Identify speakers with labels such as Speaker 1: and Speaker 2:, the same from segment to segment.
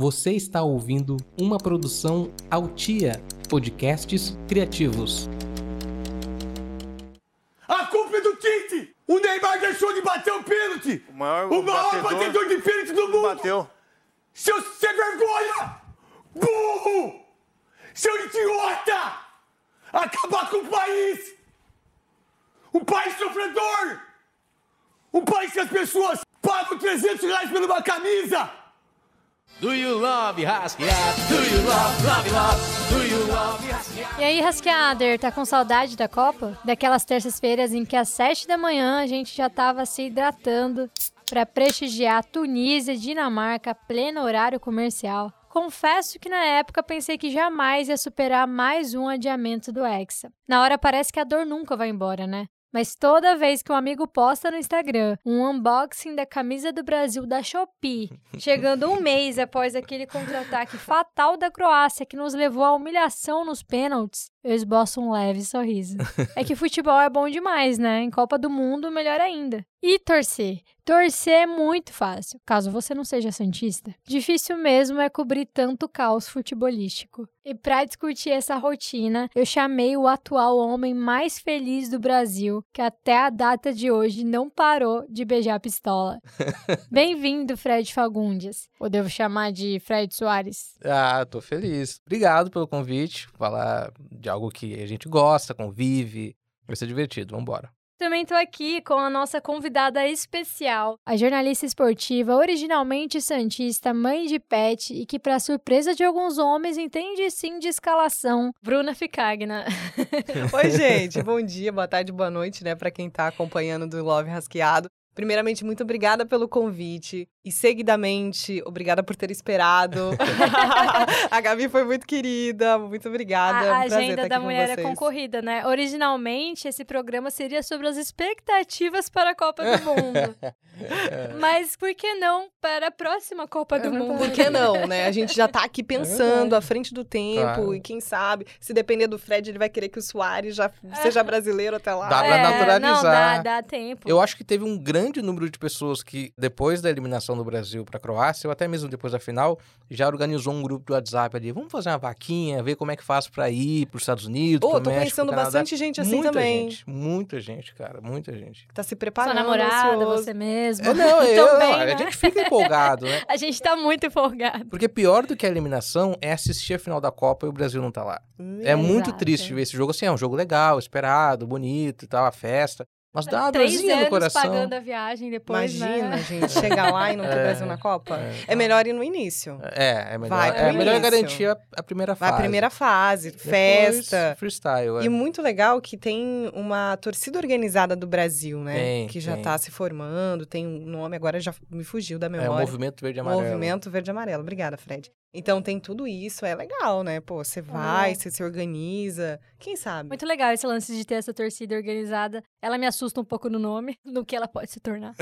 Speaker 1: Você está ouvindo uma produção Altia Podcasts Criativos.
Speaker 2: A culpa é do Tite! O Neymar deixou de bater o pênalti!
Speaker 3: O maior,
Speaker 2: O maior batedor de pênalti do mundo!
Speaker 3: bateu.
Speaker 2: Seu sem vergonha! Burro! Seu idiota! Acabar com o país! Um país sofredor! Um país que as pessoas pagam 300 reais por uma camisa!
Speaker 1: Do you love Rasqueado? Do you love, love, love? Do you love Rasqueado?
Speaker 4: E aí, Rasqueader, tá com saudade da Copa? Daquelas terças-feiras em que às 7 da manhã a gente já tava se hidratando para prestigiar Tunísia Dinamarca pleno horário comercial. Confesso que na época pensei que jamais ia superar mais um adiamento do Hexa. Na hora parece que a dor nunca vai embora, né? Mas toda vez que um amigo posta no Instagram um unboxing da camisa do Brasil da Shopee, chegando um mês após aquele contra-ataque fatal da Croácia que nos levou à humilhação nos pênaltis, eu esboço um leve sorriso. É que futebol é bom demais, né? Em Copa do Mundo, melhor ainda. E torcer? Torcer é muito fácil, caso você não seja santista. Difícil mesmo é cobrir tanto caos futebolístico. E para discutir essa rotina, eu chamei o atual homem mais feliz do Brasil, que até a data de hoje não parou de beijar a pistola. Bem-vindo, Fred Fagundes. Ou devo chamar de Fred Soares?
Speaker 5: Ah, tô feliz. Obrigado pelo convite. Falar de algo que a gente gosta, convive. Vai ser divertido. Vambora.
Speaker 4: Também tô aqui com a nossa convidada especial, a jornalista esportiva originalmente santista, mãe de pet e que, para surpresa de alguns homens, entende sim de escalação, Bruna Ficagna.
Speaker 6: Oi, gente. Bom dia, boa tarde, boa noite, né, para quem tá acompanhando do Love Rasqueado. Primeiramente, muito obrigada pelo convite. E seguidamente, obrigada por ter esperado. a Gabi foi muito querida. Muito obrigada.
Speaker 4: A,
Speaker 6: um
Speaker 4: a agenda
Speaker 6: estar
Speaker 4: da mulher é concorrida, né? Originalmente, esse programa seria sobre as expectativas para a Copa do Mundo. Mas por que não para a próxima Copa do Mundo?
Speaker 6: Por que não, né? A gente já tá aqui pensando à frente do tempo.
Speaker 5: Claro.
Speaker 6: E quem sabe, se depender do Fred, ele vai querer que o Soares já seja brasileiro até lá.
Speaker 5: Dá pra
Speaker 4: É,
Speaker 5: naturalizar.
Speaker 4: Não, dá, dá tempo.
Speaker 5: Eu acho que teve um grande número de pessoas que, depois da eliminação do Brasil pra Croácia, ou até mesmo depois da final, já organizou um grupo do WhatsApp ali. Vamos fazer uma vaquinha, ver como é que faz pra ir pros Estados Unidos, pro
Speaker 6: tô
Speaker 5: México, Canadá.
Speaker 6: bastante gente assim
Speaker 5: muita
Speaker 6: também.
Speaker 5: Gente, muita gente, cara. Muita gente.
Speaker 6: Tá se
Speaker 4: Sua
Speaker 6: preparando.
Speaker 4: namorada,
Speaker 6: ansioso.
Speaker 4: você mesmo.
Speaker 5: É, não, eu,
Speaker 4: Também,
Speaker 5: a
Speaker 4: né?
Speaker 5: gente fica empolgado, né?
Speaker 4: A gente tá muito empolgado.
Speaker 5: Porque pior do que a eliminação é assistir a final da Copa e o Brasil não tá lá. É muito
Speaker 4: Exato.
Speaker 5: triste ver esse jogo assim, é um jogo legal, esperado, bonito e tal, a festa. Mas dá uma
Speaker 4: Três
Speaker 5: dorzinha
Speaker 4: anos
Speaker 5: no coração.
Speaker 4: pagando a viagem depois,
Speaker 6: Imagina,
Speaker 4: né?
Speaker 6: gente, chegar lá e não ter
Speaker 5: É,
Speaker 6: Brasil na Copa.
Speaker 5: é.
Speaker 6: É, melhor ir no início.
Speaker 5: É, é melhor,
Speaker 6: Vai pro
Speaker 5: é melhor
Speaker 6: início.
Speaker 5: garantir a, a primeira
Speaker 6: Vai
Speaker 5: fase.
Speaker 6: a primeira fase,
Speaker 5: Depois,
Speaker 6: festa.
Speaker 5: freestyle, é.
Speaker 6: E muito legal que tem uma torcida organizada do Brasil, né?
Speaker 5: Tem,
Speaker 6: que já
Speaker 5: tem.
Speaker 6: tá se formando, tem um nome, agora já me fugiu da
Speaker 5: É o
Speaker 6: memória.
Speaker 5: movimento verde e amarelo.
Speaker 6: Movimento Verde e Amarelo. Obrigada, Fred. Então tem tudo isso, é legal, né? Pô, você vai,
Speaker 4: É.
Speaker 6: você se organiza. Quem sabe?
Speaker 4: Muito legal esse lance de ter essa torcida organizada. Ela me assusta um pouco no nome, no que ela pode se tornar.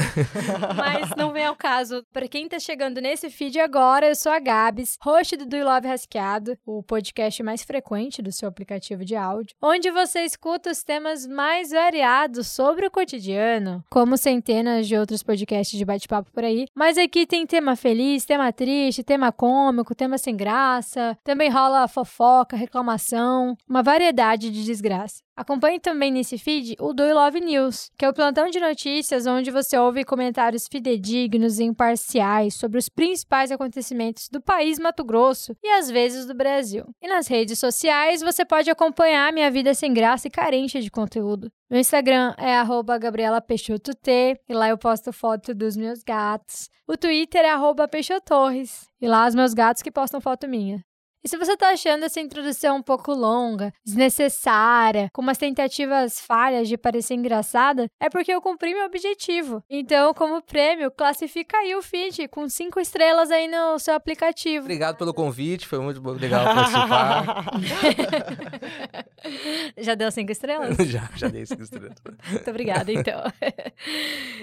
Speaker 4: Mas não vem ao caso. Pra quem tá chegando nesse feed agora, eu sou a Gabs, host do Do You Love Rasqueado, o podcast mais frequente do seu aplicativo de áudio, onde você escuta os temas mais variados sobre o cotidiano, como centenas de outros podcasts de bate-papo por aí. Mas aqui tem tema feliz, tema triste, tema cômico, tema sem graça. Também rola fofoca, reclamação, uma variedade de desgraça. Acompanhe também nesse feed o Do Love News, que é o plantão de notícias onde você ouve comentários fidedignos e imparciais sobre os principais acontecimentos do país Mato Grosso e às vezes do Brasil. E nas redes sociais você pode acompanhar minha vida sem graça e carente de conteúdo. Meu Instagram é arroba Gabriela Peixoto T, e lá eu posto foto dos meus gatos. O Twitter é Peixotorres, e lá os meus gatos que postam foto minha. E se você tá achando essa introdução um pouco longa, desnecessária, com umas tentativas falhas de parecer engraçada, é porque eu cumpri meu objetivo. Então, como prêmio, classifica aí o feed com cinco estrelas aí no seu aplicativo.
Speaker 5: Obrigado pelo convite, foi muito legal participar.
Speaker 4: Já deu cinco estrelas?
Speaker 5: já, já dei cinco estrelas.
Speaker 4: Muito obrigada, então.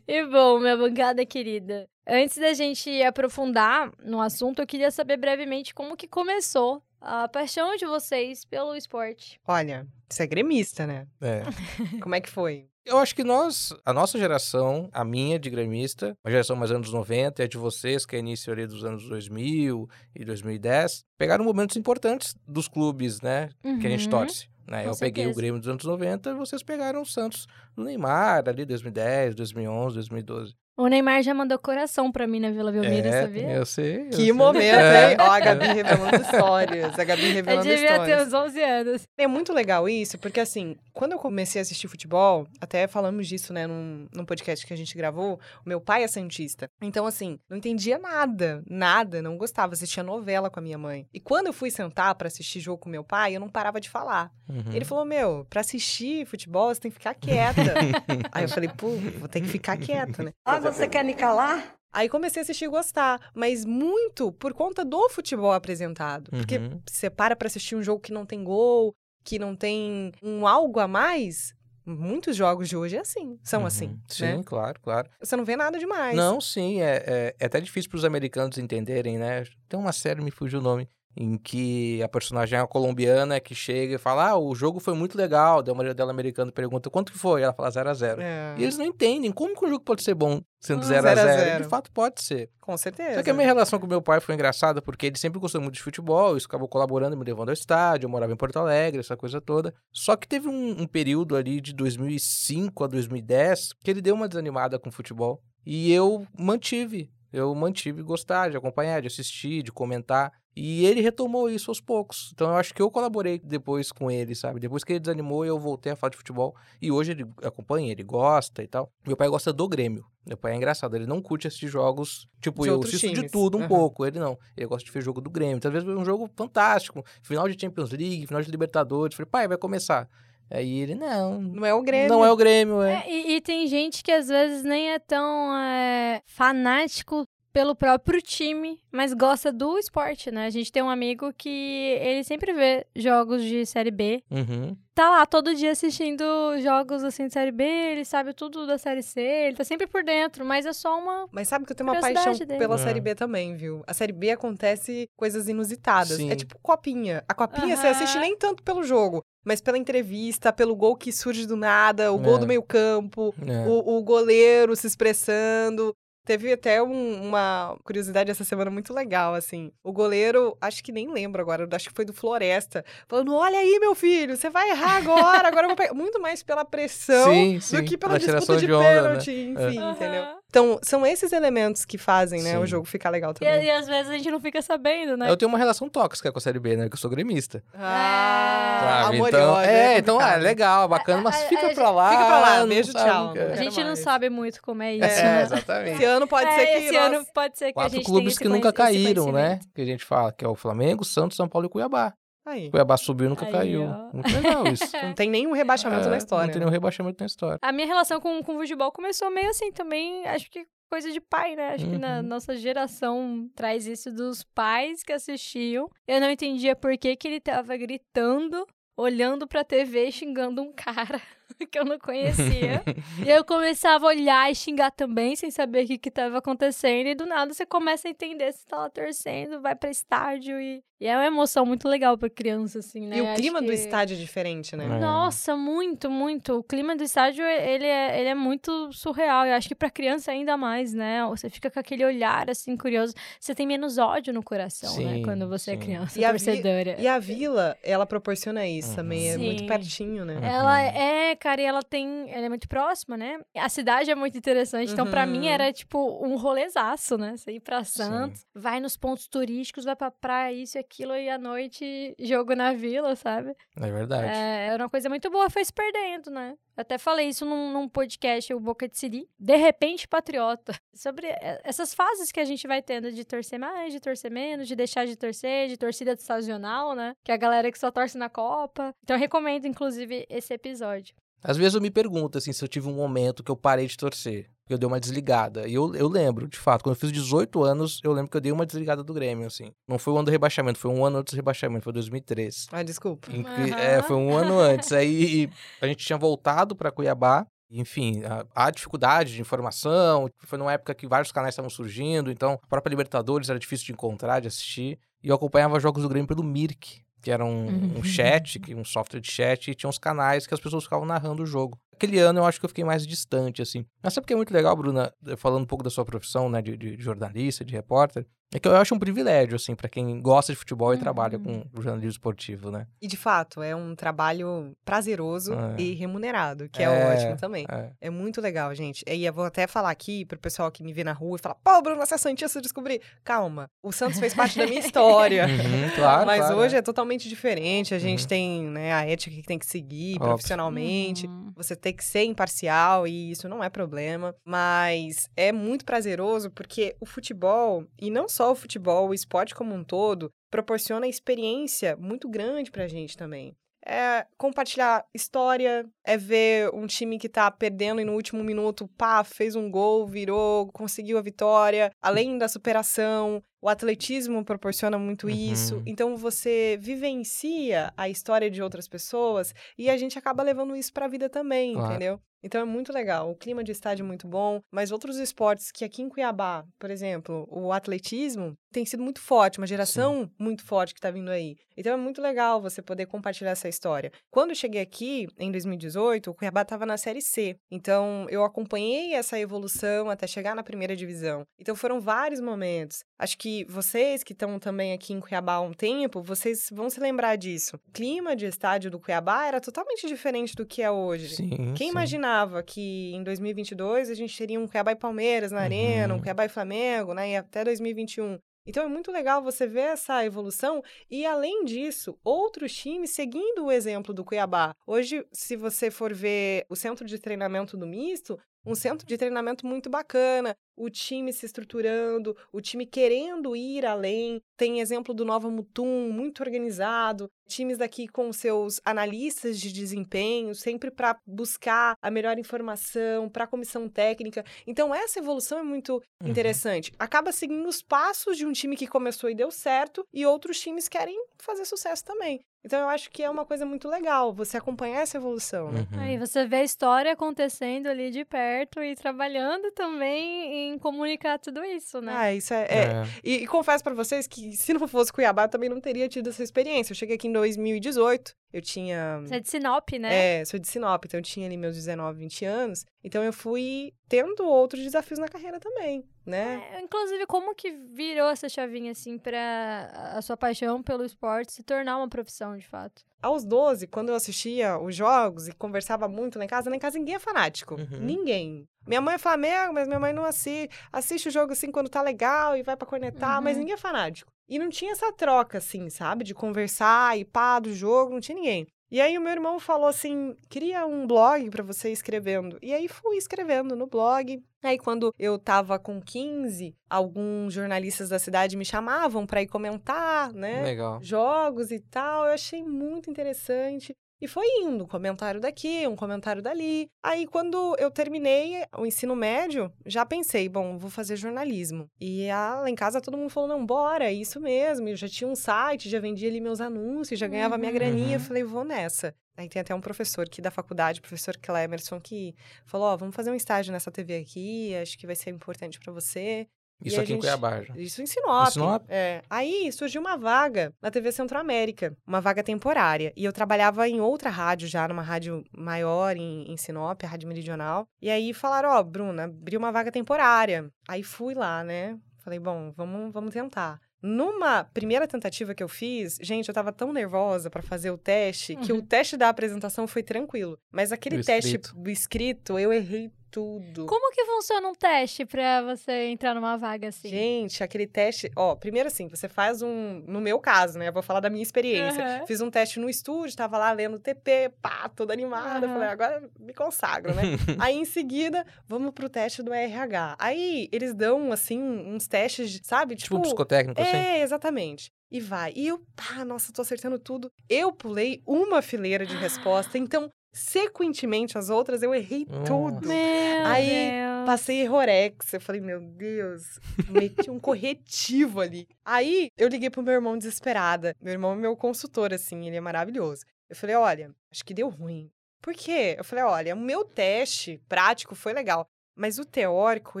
Speaker 4: e bom, minha bancada querida, antes da gente aprofundar no assunto, eu queria saber brevemente como que começou a paixão de vocês pelo esporte.
Speaker 6: Olha, você é gremista, né?
Speaker 5: É.
Speaker 6: Como é que foi?
Speaker 5: Eu acho que nós, a nossa geração, a minha de gremista, a geração mais anos 90 e a de vocês, que é início ali dos anos 2000 e 2010, pegaram momentos importantes dos clubes, né, que a gente
Speaker 4: Uhum.
Speaker 5: torce. Né? Eu peguei o
Speaker 4: certeza.
Speaker 5: Grêmio dos anos 90 e vocês pegaram o Santos do Neymar, ali 2010, 2011, 2012.
Speaker 4: O Neymar já mandou coração pra mim na Vila Belmiro,
Speaker 5: é,
Speaker 4: sabia?
Speaker 5: eu sei. eu
Speaker 6: Que
Speaker 5: sei.
Speaker 6: momento,
Speaker 5: É.
Speaker 6: hein? Ó, a Gabi revelando histórias. A Gabi
Speaker 4: Eu
Speaker 6: revelando
Speaker 4: devia ter
Speaker 6: histórias.
Speaker 4: uns 11 anos.
Speaker 6: É muito legal isso, porque assim, quando eu comecei a assistir futebol, até falamos disso, né, num, num podcast que a gente gravou, o meu pai é santista. Então, assim, não entendia nada, nada, não gostava, assistia novela com a minha mãe. E quando eu fui sentar pra assistir jogo com meu pai, eu não parava de falar.
Speaker 5: Uhum.
Speaker 6: Ele falou: Meu, pra assistir futebol, você tem que ficar quieta. Aí eu falei: Pô, vou ter que ficar quieta, né?
Speaker 3: Você quer me calar?
Speaker 6: Aí comecei a assistir e gostar, mas muito por conta do futebol apresentado. Porque
Speaker 5: Uhum.
Speaker 6: você para pra assistir um jogo que não tem gol, que não tem um algo a mais. Muitos jogos de hoje é assim, são
Speaker 5: Uhum.
Speaker 6: assim,
Speaker 5: Sim,
Speaker 6: né?
Speaker 5: claro, claro.
Speaker 6: Você não vê nada demais.
Speaker 5: Não, sim, é, é, é até difícil para os americanos entenderem, né? Tem uma série, me fugiu o nome, em que a personagem é uma colombiana que chega e fala: Ah, o jogo foi muito legal. Daí o marido dela americano pergunta quanto que foi? Ela fala 0 a 0
Speaker 6: É,
Speaker 5: E eles não entendem como que um jogo pode ser bom sendo
Speaker 6: Ah,
Speaker 5: 0 a
Speaker 6: 0 a
Speaker 5: 0
Speaker 6: 0.
Speaker 5: De fato, pode ser.
Speaker 6: com certeza.
Speaker 5: Só que a minha relação com meu pai foi engraçada, porque ele sempre gostou muito de futebol, isso acabou colaborando, me levando ao estádio, eu morava em Porto Alegre, essa coisa toda. Só que teve um, um período ali de 2005 a 2010 que ele deu uma desanimada com futebol. E eu mantive, eu mantive gostar de acompanhar, de assistir, de comentar. E ele retomou isso aos poucos. Então eu acho que eu colaborei depois com ele, sabe? Depois que ele desanimou, eu voltei a falar de futebol. E hoje ele acompanha, ele gosta e tal. Meu pai gosta do Grêmio. Meu pai é engraçado, ele não curte assistir jogos. Tipo,
Speaker 6: De
Speaker 5: eu
Speaker 6: outros
Speaker 5: assisto de
Speaker 6: times.
Speaker 5: tudo um
Speaker 6: Aham.
Speaker 5: pouco. Ele não. Ele gosta de ver jogo do Grêmio. Então, às vezes, um jogo fantástico. Final de Champions League, final de Libertadores. Falei, pai, vai começar. Aí ele, não.
Speaker 6: Não é o Grêmio.
Speaker 5: Não é o Grêmio, é.
Speaker 4: É, e, e tem gente que às vezes nem é tão é, fanático pelo próprio time, mas gosta do esporte, né? A gente tem um amigo que ele sempre vê jogos de Série B.
Speaker 5: Uhum.
Speaker 4: Tá lá todo dia assistindo jogos assim de Série B, ele sabe tudo da Série C, ele tá sempre por dentro, mas é só uma.
Speaker 6: Mas sabe que eu tenho uma paixão
Speaker 4: dele.
Speaker 6: pela
Speaker 5: É.
Speaker 6: Série B também, viu? A Série B acontece coisas inusitadas.
Speaker 5: Sim.
Speaker 6: É tipo copinha. A copinha você
Speaker 4: Aham.
Speaker 6: assiste nem tanto pelo jogo, mas pela entrevista, pelo gol que surge do nada, o gol
Speaker 5: É.
Speaker 6: do meio campo,
Speaker 5: É.
Speaker 6: o, o goleiro se expressando. Teve até um- uma curiosidade essa semana muito legal, assim. O goleiro, acho que nem lembro agora, acho que foi do Floresta, falando: Olha aí, meu filho, você vai errar agora, agora eu vou pegar. Muito mais pela pressão
Speaker 5: Sim, sim.
Speaker 6: do que pela disputa de,
Speaker 5: de onda, né?
Speaker 6: pênalti, enfim,
Speaker 4: Aham.
Speaker 6: entendeu? Então, são esses elementos que fazem, né, o jogo ficar legal
Speaker 4: E,
Speaker 6: também.
Speaker 4: e às vezes a gente não fica sabendo, né?
Speaker 5: Eu tenho uma relação tóxica com a Série B, né? Que eu sou gremista.
Speaker 6: Ah,
Speaker 5: Sabe?
Speaker 6: e
Speaker 5: então,
Speaker 6: ódio,
Speaker 5: é, então, ah,
Speaker 6: complicado.
Speaker 5: legal, bacana, mas
Speaker 4: A- a-
Speaker 5: fica
Speaker 4: a
Speaker 5: pra lá.
Speaker 6: Fica pra lá, beijo, tchau.
Speaker 5: é.
Speaker 4: A gente não sabe muito como é isso,
Speaker 5: É,
Speaker 4: né?
Speaker 5: exatamente.
Speaker 6: Esse ano pode
Speaker 4: É,
Speaker 6: ser que
Speaker 4: esse
Speaker 6: nós-
Speaker 4: ano pode ser que a
Speaker 5: Quatro
Speaker 4: gente
Speaker 5: clubes
Speaker 4: tenha
Speaker 5: que nunca caíram, né? Que a gente fala, que é o Flamengo, Santos, São Paulo e Cuiabá.
Speaker 6: Aí.
Speaker 5: Cuiabá subiu e nunca
Speaker 4: Aí,
Speaker 5: caiu.
Speaker 4: ó.
Speaker 5: Muito legal isso.
Speaker 6: Não tem nenhum rebaixamento
Speaker 5: É,
Speaker 6: na história.
Speaker 5: Não tem
Speaker 6: né?
Speaker 5: nenhum rebaixamento na história.
Speaker 4: A minha relação com, com o futebol começou meio assim também, acho que coisa de pai, né? Acho que na
Speaker 5: Uhum.
Speaker 4: nossa geração traz isso dos pais que assistiam. Eu não entendia por que, que ele tava gritando, olhando pra TV e xingando um cara que eu não conhecia. e eu começava a olhar e xingar também, sem saber o que que tava acontecendo. E do nada você começa a entender se tá lá torcendo, vai pra estádio e... E é uma emoção muito legal pra criança, assim, né?
Speaker 6: E o clima do
Speaker 4: que-
Speaker 6: estádio é diferente, né?
Speaker 5: É.
Speaker 4: nossa, muito, muito. O clima do estádio, ele é, ele é muito surreal. Eu acho que pra criança ainda mais, né? Você fica com aquele olhar, assim, curioso. Você tem menos ódio no coração, né?
Speaker 5: Sim,
Speaker 4: Quando você é
Speaker 5: sim.
Speaker 4: criança
Speaker 6: E a vi-
Speaker 4: torcedora.
Speaker 6: E a vila, ela proporciona isso
Speaker 5: Uhum.
Speaker 6: também, é muito
Speaker 4: Sim.
Speaker 6: pertinho, né?
Speaker 4: Ela é, e ela tem. Ela é muito próxima, né? A cidade é muito interessante. Então, pra mim,
Speaker 6: Uhum.
Speaker 4: era tipo um rolezaço, né? Você ir pra Santos, vai nos pontos turísticos, vai pra praia, isso e aquilo, e à noite jogo na vila, sabe?
Speaker 5: É verdade.
Speaker 4: É, era uma coisa muito boa, foi se perdendo, né? Eu até falei isso num, num podcast, o Boca de Siri. De repente, patriota. Sobre é, essas fases que a gente vai tendo de torcer mais, de torcer menos, de deixar de torcer, de torcida sazonal, né? Que é a galera que só torce na Copa. Então, eu recomendo, inclusive, esse episódio.
Speaker 5: Às vezes eu me pergunto, assim, se eu tive um momento que eu parei de torcer. Que eu dei uma desligada. E eu, eu lembro, de fato, quando eu fiz 18 anos, eu lembro que eu dei uma desligada do Grêmio, assim. Não foi o ano do rebaixamento, foi um ano antes do rebaixamento, foi 2003.
Speaker 6: Ah, desculpa.
Speaker 5: Em
Speaker 4: Aham.
Speaker 5: é, foi um ano antes. Aí a gente tinha voltado para Cuiabá. Enfim, a- há dificuldade de informação. Foi numa época que vários canais estavam surgindo, então a própria Libertadores era difícil de encontrar, de assistir. E eu acompanhava jogos do Grêmio pelo Mirk, que era um, um
Speaker 4: Uhum.
Speaker 5: chat, que- um software de chat, e tinha uns canais que as pessoas ficavam narrando o jogo. aquele ano eu acho que eu fiquei mais distante, assim. Mas sabe o que é muito legal, Bruna, falando um pouco da sua profissão, né, de, de jornalista, de repórter, é que eu acho um privilégio, assim, para quem gosta de futebol e trabalha
Speaker 4: Uhum.
Speaker 5: com jornalismo esportivo, né?
Speaker 6: E de fato, é um trabalho prazeroso
Speaker 5: É.
Speaker 6: e remunerado, que é,
Speaker 5: É,
Speaker 6: ótimo também.
Speaker 5: É.
Speaker 6: É muito legal, gente. E eu vou até falar aqui pro pessoal que me vê na rua e fala: pô, Bruno, você é Santista, eu descobri. Calma, o Santos fez parte da minha história.
Speaker 5: Uhum, claro,
Speaker 6: Mas
Speaker 5: claro,
Speaker 6: hoje
Speaker 5: é.
Speaker 6: é totalmente diferente. A gente
Speaker 5: Uhum.
Speaker 6: tem né, a ética que tem que seguir
Speaker 5: Óbvio.
Speaker 6: profissionalmente.
Speaker 4: Uhum.
Speaker 6: Você tem que ser imparcial e isso não é problema. Mas é muito prazeroso porque o futebol, e não só o futebol, o esporte como um todo, proporciona experiência muito grande pra gente também. É compartilhar história, é ver um time que tá perdendo e no último minuto, pá, fez um gol, virou, conseguiu a vitória. Além da superação, o atletismo proporciona muito
Speaker 5: Uhum.
Speaker 6: isso. Então você vivencia a história de outras pessoas e a gente acaba levando isso pra vida também,
Speaker 5: Claro.
Speaker 6: entendeu? Então é muito legal. O clima de estádio é muito bom, mas outros esportes que aqui em Cuiabá, por exemplo, o atletismo tem sido muito forte, uma geração muito forte que tá vindo aí. Então é muito legal você poder compartilhar essa história. Quando eu cheguei aqui, em 2018, o Cuiabá estava na Série C. Então eu acompanhei essa evolução até chegar na primeira divisão. Então foram vários momentos. Acho que vocês que estão também aqui em Cuiabá há um tempo, vocês vão se lembrar disso. O clima de estádio do Cuiabá era totalmente diferente do que é hoje.
Speaker 5: Sim,
Speaker 6: Quem
Speaker 5: sim.
Speaker 6: imaginava que em 2022 a gente teria um Cuiabá e Palmeiras na arena, um
Speaker 5: Uhum.
Speaker 6: Cuiabá e Flamengo, né? E até 2021. Então é muito legal você ver essa evolução e, além disso, outros times seguindo o exemplo do Cuiabá. Hoje, se você for ver o centro de treinamento do misto, um centro de treinamento muito bacana, o time se estruturando, o time querendo ir além. Tem exemplo do Nova Mutum, muito organizado, times daqui com seus analistas de desempenho, sempre para buscar a melhor informação, para a comissão técnica. Então, essa evolução é muito
Speaker 5: Uhum.
Speaker 6: interessante. Acaba seguindo os passos de um time que começou e deu certo, e outros times querem fazer sucesso também. Então, eu acho que é uma coisa muito legal você acompanhar essa evolução, né?
Speaker 5: Uhum.
Speaker 4: Aí você vê a história acontecendo ali de perto e trabalhando também em comunicar tudo isso, né?
Speaker 6: Ah, isso é. é-
Speaker 5: É.
Speaker 6: E, e confesso pra vocês que se não fosse Cuiabá, eu também não teria tido essa experiência. Eu cheguei aqui em 2018, eu tinha.
Speaker 4: Você é de Sinop, né?
Speaker 6: É, sou de Sinop, então eu tinha ali meus 19, 20 anos. Então eu fui tendo outros desafios na carreira também, né?
Speaker 4: É, Inclusive, como que virou essa chavinha, assim, pra a sua paixão pelo esporte se tornar uma profissão, de fato?
Speaker 6: Aos 12, quando eu assistia os jogos e conversava muito lá em casa, lá em casa ninguém é fanático.
Speaker 5: Uhum.
Speaker 6: Ninguém. Minha mãe é Flamengo, mas minha mãe não assiste. Assiste o jogo assim quando tá legal e vai pra cornetar, mas
Speaker 4: Uhum.
Speaker 6: ninguém é fanático. E não tinha essa troca, assim, sabe? De conversar e pá do jogo, não tinha ninguém. E aí o meu irmão falou assim: cria um blog pra você escrevendo. E aí fui escrevendo no blog. Aí quando eu tava com 15, alguns jornalistas da cidade me chamavam pra ir comentar, né?
Speaker 5: Legal.
Speaker 6: jogos e tal. Eu achei muito interessante. E foi indo, um comentário daqui, um comentário dali. Aí, quando eu terminei o ensino médio, já pensei, bom, vou fazer jornalismo. E ah, lá em casa todo mundo falou, não, bora, é isso mesmo. Eu já tinha um site, já vendia ali meus anúncios, já ganhava minha
Speaker 4: Uhum.
Speaker 6: graninha. Eu
Speaker 5: Uhum.
Speaker 6: falei, vou nessa. Aí tem até um professor aqui da faculdade, o professor Clemerson, que falou, ó, vamos fazer um estágio nessa TV aqui, acho que vai ser importante pra você.
Speaker 5: Isso
Speaker 6: E
Speaker 5: aqui em
Speaker 6: gente-
Speaker 5: Cuiabá já.
Speaker 6: Isso em Sinop.
Speaker 5: Em Sinop?
Speaker 6: É. Aí surgiu uma vaga na TV Centro-América, uma vaga temporária. E eu trabalhava em outra rádio já, numa rádio maior em, em Sinop, a Rádio Meridional. E aí falaram, ó, Bruna, abriu uma vaga temporária. Aí fui lá, né? Falei, bom, vamos, vamos tentar. Numa primeira tentativa que eu fiz, gente, eu tava tão nervosa pra fazer o teste que
Speaker 4: Uhum.
Speaker 6: o teste da apresentação foi tranquilo. Mas aquele
Speaker 5: Do
Speaker 6: teste
Speaker 5: escrito.
Speaker 6: do escrito, eu errei tudo.
Speaker 4: Como que funciona um teste pra você entrar numa vaga assim?
Speaker 6: Gente, aquele teste, ó, primeiro assim, você faz um, no meu caso, né, eu vou falar da minha experiência.
Speaker 4: Aham.
Speaker 6: Fiz um teste no estúdio, tava lá lendo TP, pá, toda animada,
Speaker 4: Aham.
Speaker 6: falei, agora me consagro, né? Aí em seguida, vamos pro teste do RH. Aí eles dão assim uns testes, de- sabe,
Speaker 5: Tipo um psicotécnico, assim?
Speaker 6: é, exatamente. E vai. E eu, pá, nossa, tô acertando tudo. Eu pulei uma fileira de resposta, então, sequentemente as outras, eu errei
Speaker 5: Nossa.
Speaker 6: tudo.
Speaker 4: Meu
Speaker 6: Aí,
Speaker 4: Deus.
Speaker 6: Passei errorex. Eu falei, meu Deus, meti um corretivo ali. Aí, eu liguei pro meu irmão desesperada. Meu irmão é meu consultor, assim, ele é maravilhoso. Eu falei, olha, acho que deu ruim. Por quê? Eu falei, olha, o meu teste prático foi legal, mas o teórico,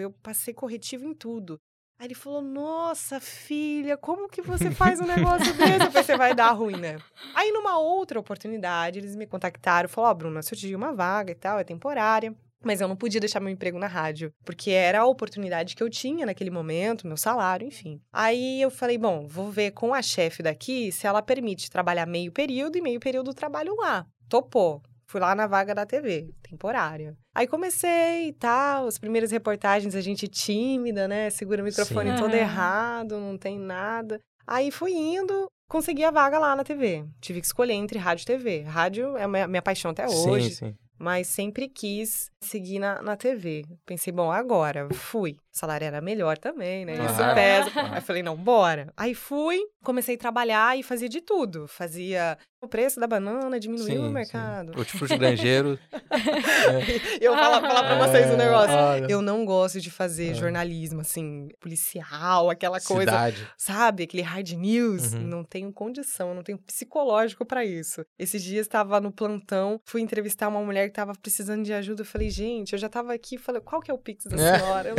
Speaker 6: eu passei corretivo em tudo. Aí ele falou: Nossa, filha, como que você faz um negócio desse? Pensei, vai dar ruim, né? Aí, numa outra oportunidade, eles me contactaram, falaram: Ó, oh, Bruna, surgiu uma vaga e tal, é temporária. Mas eu não podia deixar meu emprego na rádio, porque era a oportunidade que eu tinha naquele momento, meu salário, enfim. Aí eu falei, bom, vou ver com a chefe daqui se ela permite trabalhar meio período e meio período trabalho lá. Topou. Fui lá na vaga da TV, temporária. Aí comecei e tal, as primeiras reportagens, a gente tímida, né? Segura o microfone Sim. todo errado, não tem nada. Aí fui indo, consegui a vaga lá na TV. Tive que escolher entre rádio e TV. Rádio é a minha, minha paixão até hoje. Sim, sim mas sempre quis seguir na, na TV. Pensei, bom, agora fui. O salário era melhor também, né? Isso uhum. pesa. Aí falei, não, bora. Aí fui, comecei a trabalhar e fazia de tudo. Fazia o preço da banana, diminuiu sim, o mercado.
Speaker 5: Sim. Hortifruti granjeiro.
Speaker 6: é. Eu vou falar, falar pra vocês um é, negócio. Olha. Eu não gosto de fazer é. jornalismo, assim, policial, aquela coisa. Cidade. Sabe? Aquele hard news. Uhum. Não tenho condição, não tenho psicológico para isso. Esses dias estava no plantão, fui entrevistar uma mulher que tava precisando de ajuda. Eu falei, gente, eu já tava aqui, falei, qual que é o Pix da é. senhora? Eu,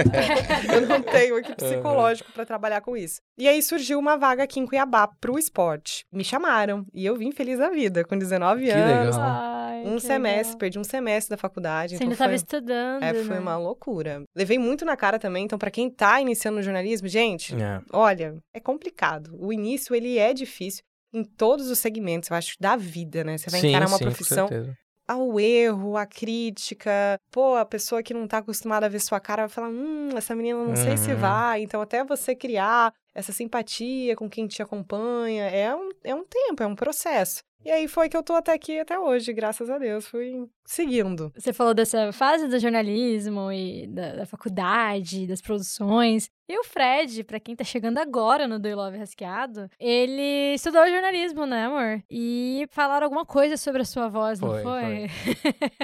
Speaker 6: eu não tenho aqui psicológico uhum. para trabalhar com isso. E aí surgiu uma vaga aqui em Cuiabá pro esporte. Me chamaram e eu vim feliz da vida, com 19 que anos. Legal. Ai, um semestre, legal. perdi um semestre da faculdade.
Speaker 4: Você
Speaker 6: então
Speaker 4: ainda estava estudando.
Speaker 6: É, foi né? uma loucura. Levei muito na cara também, então para quem tá iniciando no jornalismo, gente, é. olha, é complicado. O início ele é difícil em todos os segmentos, eu acho, da vida, né? Você vai sim, encarar uma sim, profissão ao erro, à crítica. Pô, a pessoa que não tá acostumada a ver sua cara vai falar: hum, essa menina não uhum. sei se uhum. vai. Então, até você criar essa simpatia com quem te acompanha, é um, é um tempo, é um processo. E aí foi que eu tô até aqui até hoje, graças a Deus, fui seguindo.
Speaker 4: Você falou dessa fase do jornalismo e da, da faculdade, das produções. E o Fred, para quem tá chegando agora no Do You Love Rasqueado, ele estudou jornalismo, né, amor? E falaram alguma coisa sobre a sua voz, foi, não foi?
Speaker 6: foi.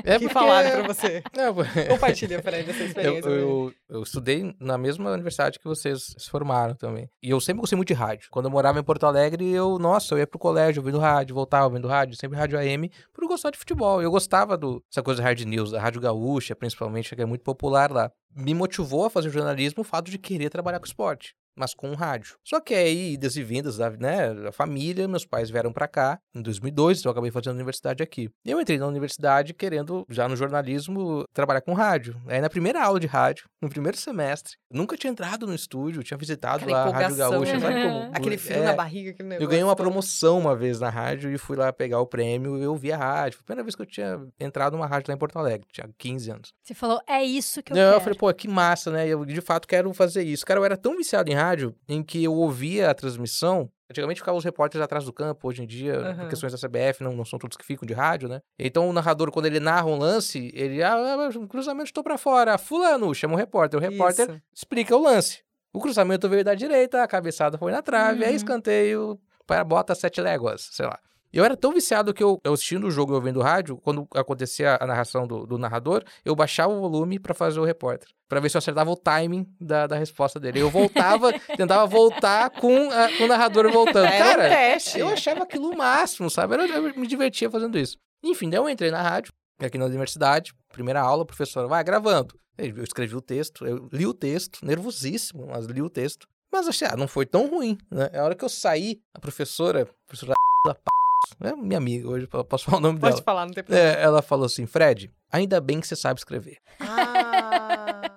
Speaker 6: é que falaram pra você. Não, Compartilha, Fred, essa experiência.
Speaker 5: Eu, eu, eu, estudei na mesma universidade que vocês se formaram também. E eu sempre gostei muito de rádio. Quando eu morava em Porto Alegre, eu, nossa, eu ia pro colégio ouvindo rádio, voltava ouvindo rádio, sempre rádio AM, por gostar de futebol. Eu gostava do essa coisa hard news, da Rádio Gaúcha, principalmente, que é muito popular lá. Me motivou a fazer jornalismo o fato de querer trabalhar com esporte mas com rádio. Só que aí, idas e vindas da, né, da família, meus pais vieram para cá em 2002, então eu acabei fazendo universidade aqui. Eu entrei na universidade querendo, já no jornalismo, trabalhar com rádio. Aí na primeira aula de rádio, no primeiro semestre, nunca tinha entrado no estúdio, tinha visitado Aquela a Rádio Gaúcha. Sabe como,
Speaker 6: Aquele frio é, na barriga, aquele negócio.
Speaker 5: Eu ganhei uma promoção uma vez na rádio e fui lá pegar o prêmio e eu vi a rádio. Foi a primeira vez que eu tinha entrado numa rádio lá em Porto Alegre, tinha 15 anos.
Speaker 4: Você falou, é isso que eu
Speaker 5: Não,
Speaker 4: quero.
Speaker 5: Eu falei, pô, que massa, né? Eu de fato quero fazer isso. Cara, eu era tão viciado em rádio em que eu ouvia a transmissão. Antigamente ficavam os repórteres atrás do campo, hoje em dia, uhum. por questões da CBF, não, não são todos que ficam de rádio, né? Então o narrador, quando ele narra um lance, ele, ah, ah cruzamento estou para fora, fulano, chama o repórter. O repórter Isso. explica o lance. O cruzamento veio da direita, a cabeçada foi na trave, uhum. aí escanteio, bota sete léguas, sei lá. Eu era tão viciado que eu, eu assistindo o jogo e ouvindo rádio, quando acontecia a narração do, do narrador, eu baixava o volume para fazer o repórter. para ver se eu acertava o timing da, da resposta dele. Eu voltava, tentava voltar com, a, com o narrador voltando. Era Cara, um teste. eu achava aquilo o máximo, sabe? Eu, eu me divertia fazendo isso. Enfim, daí eu entrei na rádio, aqui na universidade, primeira aula, a professora vai gravando. Eu escrevi o texto, eu li o texto, nervosíssimo, mas li o texto. Mas achei, ah, não foi tão ruim, né? A hora que eu saí, a professora, a professora da p é minha amiga hoje, posso falar o nome
Speaker 6: Pode
Speaker 5: dela.
Speaker 6: Pode falar, não tem problema.
Speaker 5: É, ela falou assim, Fred, ainda bem que você sabe escrever.
Speaker 6: Ah...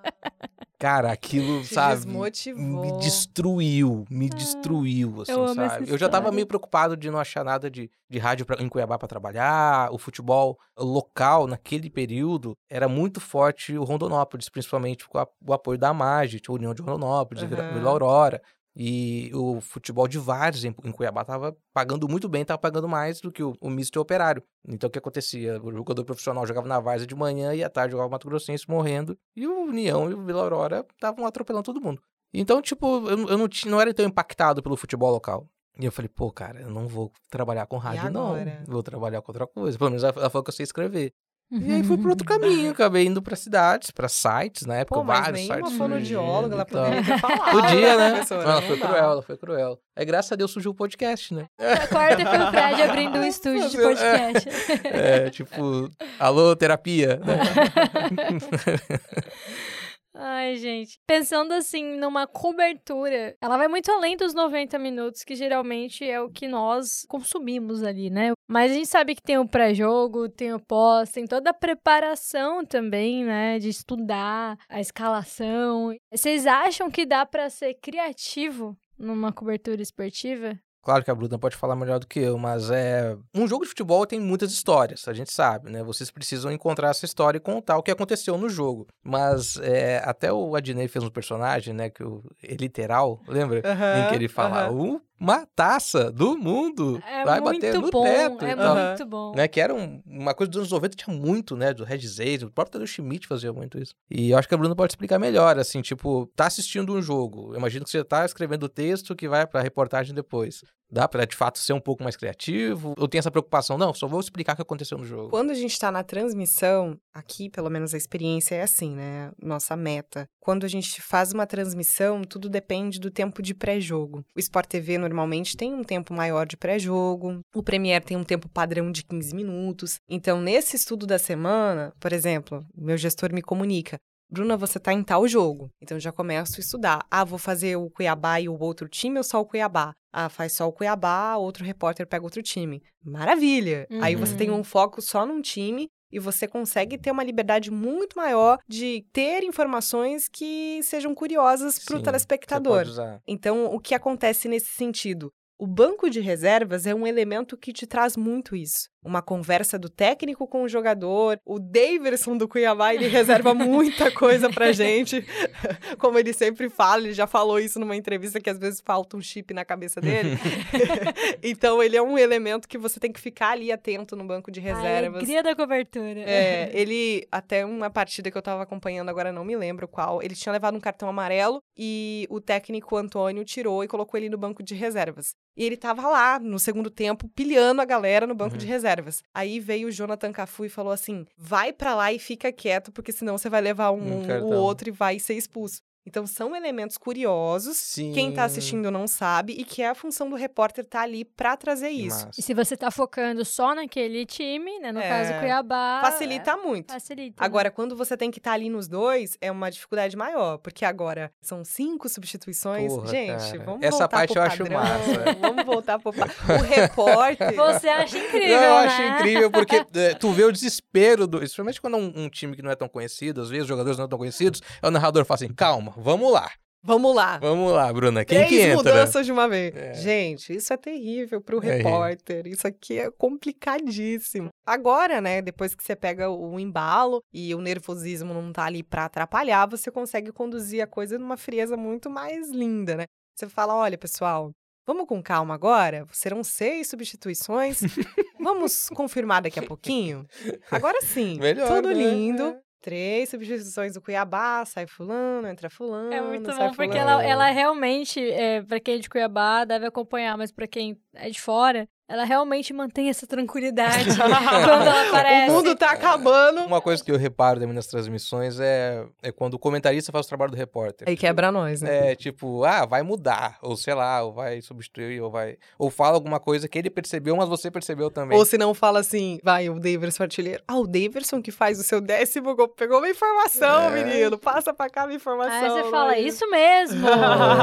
Speaker 5: Cara, aquilo,
Speaker 6: Te
Speaker 5: sabe?
Speaker 6: Desmotivou.
Speaker 5: Me destruiu, me ah, destruiu, assim, eu sabe? Eu já tava meio preocupado de não achar nada de, de rádio pra, em Cuiabá para trabalhar. O futebol local, naquele período, era muito forte o Rondonópolis, principalmente com a, o apoio da MAGE, a União de Rondonópolis, uhum. Vila Aurora. E o futebol de vários em, em Cuiabá estava pagando muito bem, estava pagando mais do que o, o misto operário. Então o que acontecia? O jogador profissional jogava na Várzea de manhã e à tarde jogava o Mato Grossense morrendo. E o União e o Vila Aurora estavam atropelando todo mundo. Então, tipo, eu, eu não, não era tão impactado pelo futebol local. E eu falei, pô, cara, eu não vou trabalhar com rádio, não. Vou trabalhar com outra coisa. Pelo menos ela falou que eu sei escrever. E aí fui por outro caminho, acabei indo para cidades, para sites, na época, Pô, mas vários sites.
Speaker 6: uma fonoaudióloga, ela poderia ter falado.
Speaker 5: Podia, né? ela foi cruel, ela foi cruel. Aí, graças a Deus, surgiu o podcast, né?
Speaker 4: A quarta foi o Fred abrindo um estúdio de podcast.
Speaker 5: É, é tipo, alô, terapia, né?
Speaker 4: Ai, gente. Pensando assim, numa cobertura, ela vai muito além dos 90 minutos, que geralmente é o que nós consumimos ali, né? Mas a gente sabe que tem o pré-jogo, tem o pós, tem toda a preparação também, né? De estudar a escalação. Vocês acham que dá para ser criativo numa cobertura esportiva?
Speaker 5: Claro que a Bruna pode falar melhor do que eu, mas é. Um jogo de futebol tem muitas histórias, a gente sabe, né? Vocês precisam encontrar essa história e contar o que aconteceu no jogo. Mas é, até o Adnei fez um personagem, né? Que o, é literal, lembra? em que ele fala:
Speaker 6: aham.
Speaker 5: Uma taça do mundo
Speaker 4: É
Speaker 5: vai bater no
Speaker 4: bom,
Speaker 5: teto.
Speaker 4: é
Speaker 5: tal.
Speaker 4: muito bom.
Speaker 5: Né, que era um- uma coisa dos anos 90, tinha muito, né? Do Regis Reis, o próprio Tadeu Schmidt fazia muito isso. E eu acho que a Bruna pode explicar melhor, assim, tipo, tá assistindo um jogo. Eu imagino que você tá escrevendo o texto que vai pra reportagem depois. Dá pra, de fato, ser um pouco mais criativo? Ou tem essa preocupação? Não, só vou explicar o que aconteceu no jogo.
Speaker 6: Quando a gente tá na transmissão, aqui pelo menos a experiência é assim, né? Nossa meta. Quando a gente faz uma transmissão, tudo depende do tempo de pré-jogo. O Sport TV normalmente tem um tempo maior de pré-jogo, o Premiere tem um tempo padrão de 15 minutos. Então, nesse estudo da semana, por exemplo, meu gestor me comunica. Bruna, você tá em tal jogo. Então já começo a estudar. Ah, vou fazer o Cuiabá e o outro time ou só o Cuiabá? Ah, faz só o Cuiabá, outro repórter pega outro time. Maravilha! Aí você tem
Speaker 4: Uhum.
Speaker 6: um foco só num time e você consegue ter uma liberdade muito maior de ter informações que sejam curiosas para o telespectador. Então, o que acontece nesse sentido? O banco de reservas é um elemento que te traz muito isso. Uma conversa do técnico com o jogador. O Daverson do Cuiabá, ele reserva muita coisa pra gente. Como ele sempre fala, ele já falou isso numa entrevista que às vezes falta um chip na cabeça dele. então, ele é um elemento que você tem que ficar ali atento no banco de
Speaker 4: A
Speaker 6: reservas.
Speaker 4: alegria da cobertura.
Speaker 6: É, ele, até uma partida que eu tava acompanhando, agora não me lembro qual, ele tinha levado um cartão amarelo e o técnico Antônio tirou e colocou ele no banco de reservas. E ele tava lá, no segundo tempo, pilhando a galera no banco
Speaker 5: Uhum.
Speaker 6: de reservas. Aí veio o Jonathan Cafu e falou assim: vai pra lá e fica quieto, porque senão você vai levar um,
Speaker 5: Um
Speaker 6: o
Speaker 5: cartão.
Speaker 6: outro e vai ser expulso. Então são elementos curiosos.
Speaker 5: Sim.
Speaker 6: Quem tá assistindo não sabe, e que é a função do repórter tá ali pra trazer
Speaker 5: Que
Speaker 6: isso.
Speaker 5: massa.
Speaker 4: E se você tá focando só naquele time, né? No
Speaker 6: É,
Speaker 4: caso Cuiabá.
Speaker 6: Facilita muito.
Speaker 4: é, Facilita. né?
Speaker 6: Agora, quando você tem que estar ali nos dois, é uma dificuldade maior, porque agora são cinco substituições.
Speaker 5: Porra,
Speaker 6: Gente,
Speaker 5: cara.
Speaker 6: vamos
Speaker 5: Essa
Speaker 6: voltar
Speaker 5: parte
Speaker 6: pro
Speaker 5: eu acho massa.
Speaker 6: Vamos voltar pro pa- O repórter.
Speaker 4: Você acha incrível,
Speaker 5: eu
Speaker 4: né?
Speaker 5: acho incrível porque é, tu vê o desespero do. Principalmente quando é um, um time que não é tão conhecido, às vezes os jogadores não são tão conhecidos, o narrador fala assim: calma, vamos lá,
Speaker 6: Vamos lá.
Speaker 5: vamos lá, Bruna. Quem
Speaker 6: Três
Speaker 5: que entra?
Speaker 6: mudanças de uma vez.
Speaker 5: É.
Speaker 6: Gente, isso é terrível pro
Speaker 5: É.
Speaker 6: repórter. Isso aqui é complicadíssimo. Agora, né, depois que você pega o embalo e o nervosismo não tá ali pra atrapalhar, você consegue conduzir a coisa numa frieza muito mais linda, né? Você fala, olha, pessoal, vamos com calma agora. Serão seis substituições. vamos confirmar daqui a pouquinho? Agora sim.
Speaker 5: Melhor,
Speaker 6: tudo
Speaker 5: né?
Speaker 6: lindo.
Speaker 5: É.
Speaker 6: Três substituições do Cuiabá, sai fulano, entra fulano.
Speaker 4: É muito bom, porque
Speaker 6: fulano.
Speaker 4: ela, ela realmente, é, pra quem é de Cuiabá, deve acompanhar, mas pra quem é de fora, ela realmente mantém essa tranquilidade quando ela aparece.
Speaker 6: O mundo tá acabando.
Speaker 5: Uma coisa que eu reparo também nas transmissões é, é quando o comentarista faz o trabalho do repórter.
Speaker 6: Aí quebra nós, né?
Speaker 5: É, tipo, ah, vai mudar, ou sei lá, ou vai substituir, ou vai. Ou fala alguma coisa que ele percebeu, mas você percebeu também.
Speaker 6: Ou se não fala assim, vai, o Daverson artilheiro. Ah, o Daverson que faz o seu décimo gol. Pegou uma informação,
Speaker 5: É.
Speaker 6: menino. Passa pra cá uma informação.
Speaker 4: Aí você fala,
Speaker 6: é
Speaker 4: isso mesmo.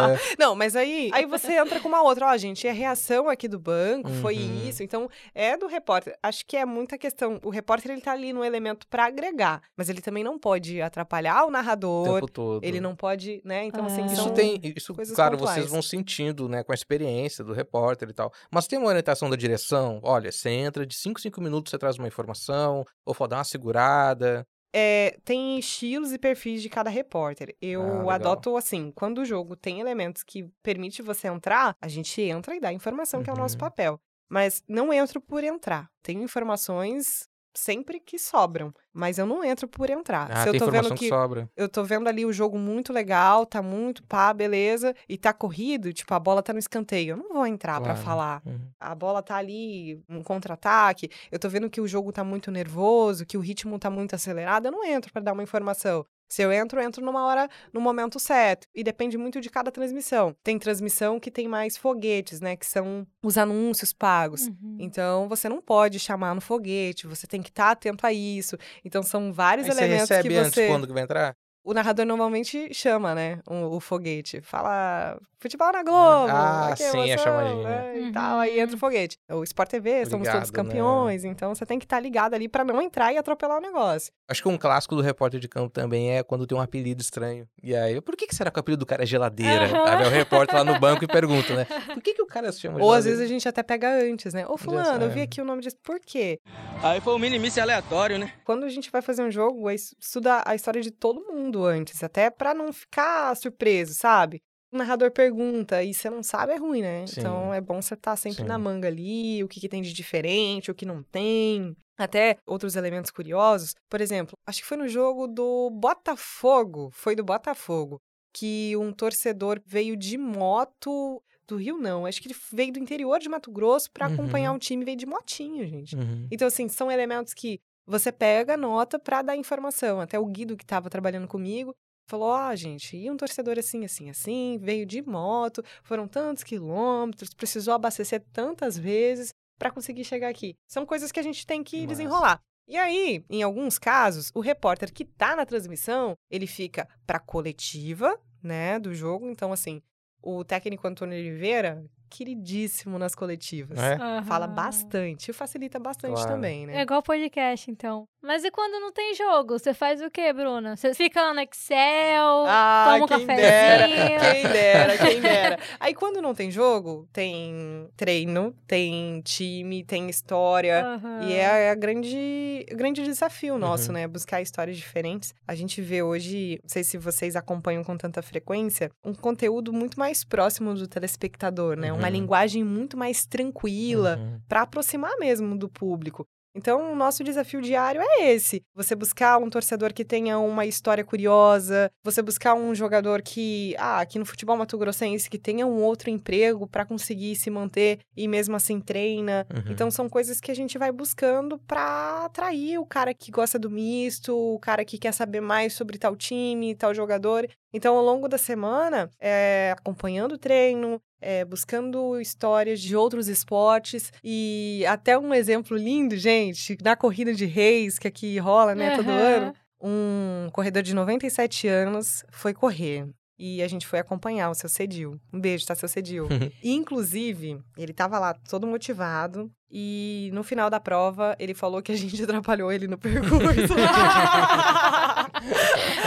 Speaker 5: É,
Speaker 6: Não, mas aí, aí você entra com uma outra. Ó, gente, a reação aqui do banco foi
Speaker 5: Uhum.
Speaker 6: isso. Então, é do repórter. Acho que é muita questão. O repórter, ele tá ali no elemento pra agregar. Mas ele também não pode atrapalhar o
Speaker 5: o
Speaker 6: narrador.
Speaker 5: tempo todo.
Speaker 6: Ele não pode, né? Então, assim,
Speaker 4: É.
Speaker 5: Isso
Speaker 6: são...
Speaker 5: tem, isso, claro,
Speaker 6: pontuais.
Speaker 5: vocês vão sentindo, né, com a experiência do repórter e tal. Mas tem uma orientação da direção, olha, você entra de 5 em 5 minutos, você traz uma informação, ou fala, dá uma segurada.
Speaker 6: É, tem estilos e perfis de cada repórter. Eu
Speaker 5: Ah,
Speaker 6: adoto assim, quando o jogo tem elementos que permite você entrar, a gente entra e dá a informação, que é o nosso
Speaker 5: Uhum.
Speaker 6: papel. Mas não entro por entrar. Tenho informações sempre que sobram, mas eu não entro por entrar.
Speaker 5: Ah,
Speaker 6: Se eu tô vendo
Speaker 5: que...
Speaker 6: que
Speaker 5: sobra.
Speaker 6: eu tô vendo ali o jogo muito legal, tá muito pá, beleza, e tá corrido, tipo, a bola tá no escanteio. Eu não vou entrar pra
Speaker 5: Claro.
Speaker 6: falar
Speaker 5: Uhum.
Speaker 6: a bola tá ali, um contra-ataque, eu tô vendo que o jogo tá muito nervoso, que o ritmo tá muito acelerado, eu não entro pra dar uma informação. Se eu entro, eu entro numa hora, no momento certo. E depende muito de cada transmissão. Tem transmissão que tem mais foguetes, né? Que são os anúncios pagos.
Speaker 4: Uhum.
Speaker 6: Então, você não pode chamar no foguete, você tem que estar atento a isso. Então, são vários
Speaker 5: Aí você
Speaker 6: elementos
Speaker 5: recebe
Speaker 6: que
Speaker 5: antes
Speaker 6: você...
Speaker 5: quando que vai entrar?
Speaker 6: o narrador normalmente chama, né, o, o foguete. Fala, futebol na Globo.
Speaker 5: Ah, sim, a
Speaker 6: emoção,
Speaker 5: chamadinha.
Speaker 6: né, E
Speaker 4: Uhum.
Speaker 6: tal, aí entra o foguete. O Sport TV, somos
Speaker 5: Ligado,
Speaker 6: todos
Speaker 5: né?
Speaker 6: campeões, então você tem que estar ligado ali pra não entrar e atropelar o negócio.
Speaker 5: Acho que um clássico do repórter de campo também é quando tem um apelido estranho. E aí, por que, que será que o apelido do cara é geladeira?
Speaker 4: Aham.
Speaker 5: Aí o repórter lá no banco e pergunta, né? Por que, que o cara se chama
Speaker 6: Ou às
Speaker 5: geladeira?
Speaker 6: vezes a gente até pega antes, né? Ô, fulano, eu vi
Speaker 5: é.
Speaker 6: aqui o nome disso. Por quê?
Speaker 3: Aí foi um minimício aleatório, né?
Speaker 6: Quando a gente vai fazer um jogo, é es- estuda a história de todo mundo antes, até pra não ficar surpreso, sabe? O narrador pergunta e você não sabe, é ruim, né?
Speaker 5: Sim.
Speaker 6: Então é bom você estar sempre
Speaker 5: Sim.
Speaker 6: na manga ali, o que, que tem de diferente, o que não tem. Até outros elementos curiosos. Por exemplo, acho que foi no jogo do Botafogo. Foi do Botafogo. Que um torcedor veio de moto. Do Rio, não. Acho que ele veio do interior de Mato Grosso pra
Speaker 5: Uhum.
Speaker 6: acompanhar um time, veio de motinho, gente.
Speaker 5: Uhum.
Speaker 6: Então, assim, são elementos que você pega, anota pra dar informação. Até o Guido, que tava trabalhando comigo, falou: Ó, gente, e um torcedor assim, assim, assim, veio de moto, foram tantos quilômetros, precisou abastecer tantas vezes pra conseguir chegar aqui. São coisas que a gente tem que desenrolar. E aí, em alguns casos, o repórter que tá na transmissão, ele fica pra coletiva, né, do jogo. Então, assim, o técnico Antônio Oliveira, queridíssimo nas coletivas.
Speaker 5: É?
Speaker 6: Fala bastante, facilita bastante
Speaker 5: Claro.
Speaker 6: também, né?
Speaker 4: É igual podcast, então. Mas e quando não tem jogo? Você faz o quê, Bruna? Você fica lá no Excel,
Speaker 6: Ah,
Speaker 4: toma um
Speaker 6: quem
Speaker 4: cafezinho.
Speaker 6: dera, quem dera, quem dera. Aí quando não tem jogo, tem treino, tem time, tem história.
Speaker 4: Aham.
Speaker 6: E é a grande, o grande desafio nosso,
Speaker 5: Uhum.
Speaker 6: né? Buscar histórias diferentes. A gente vê hoje, não sei se vocês acompanham com tanta frequência, um conteúdo muito mais próximo do telespectador, né? Uma
Speaker 5: Uhum.
Speaker 6: linguagem muito mais tranquila.
Speaker 5: Uhum.
Speaker 6: para aproximar mesmo do público. Então, o nosso desafio diário é esse: você buscar um torcedor que tenha uma história curiosa, você buscar um jogador que, ah, aqui no futebol mato-grossense, que tenha um outro emprego para conseguir se manter e mesmo assim treina.
Speaker 5: Uhum.
Speaker 6: Então, são coisas que a gente vai buscando para atrair o cara que gosta do misto, o cara que quer saber mais sobre tal time, tal jogador. Então, ao longo da semana, é, acompanhando o treino, é, buscando histórias de outros esportes e até um exemplo lindo, gente, na corrida de reis que aqui rola, né, todo
Speaker 4: Aham.
Speaker 6: ano. Um corredor de 97 anos foi correr. E a gente foi acompanhar o seu Cedil. Um beijo, tá, seu Cedil? e, inclusive, ele tava lá todo motivado. E no final da prova, ele falou que a gente atrapalhou ele no percurso.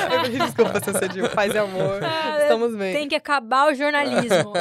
Speaker 6: Eu falei, Desculpa, seu Cedil, paz e amor.
Speaker 4: Ah,
Speaker 6: Estamos bem.
Speaker 4: Tem que acabar o jornalismo.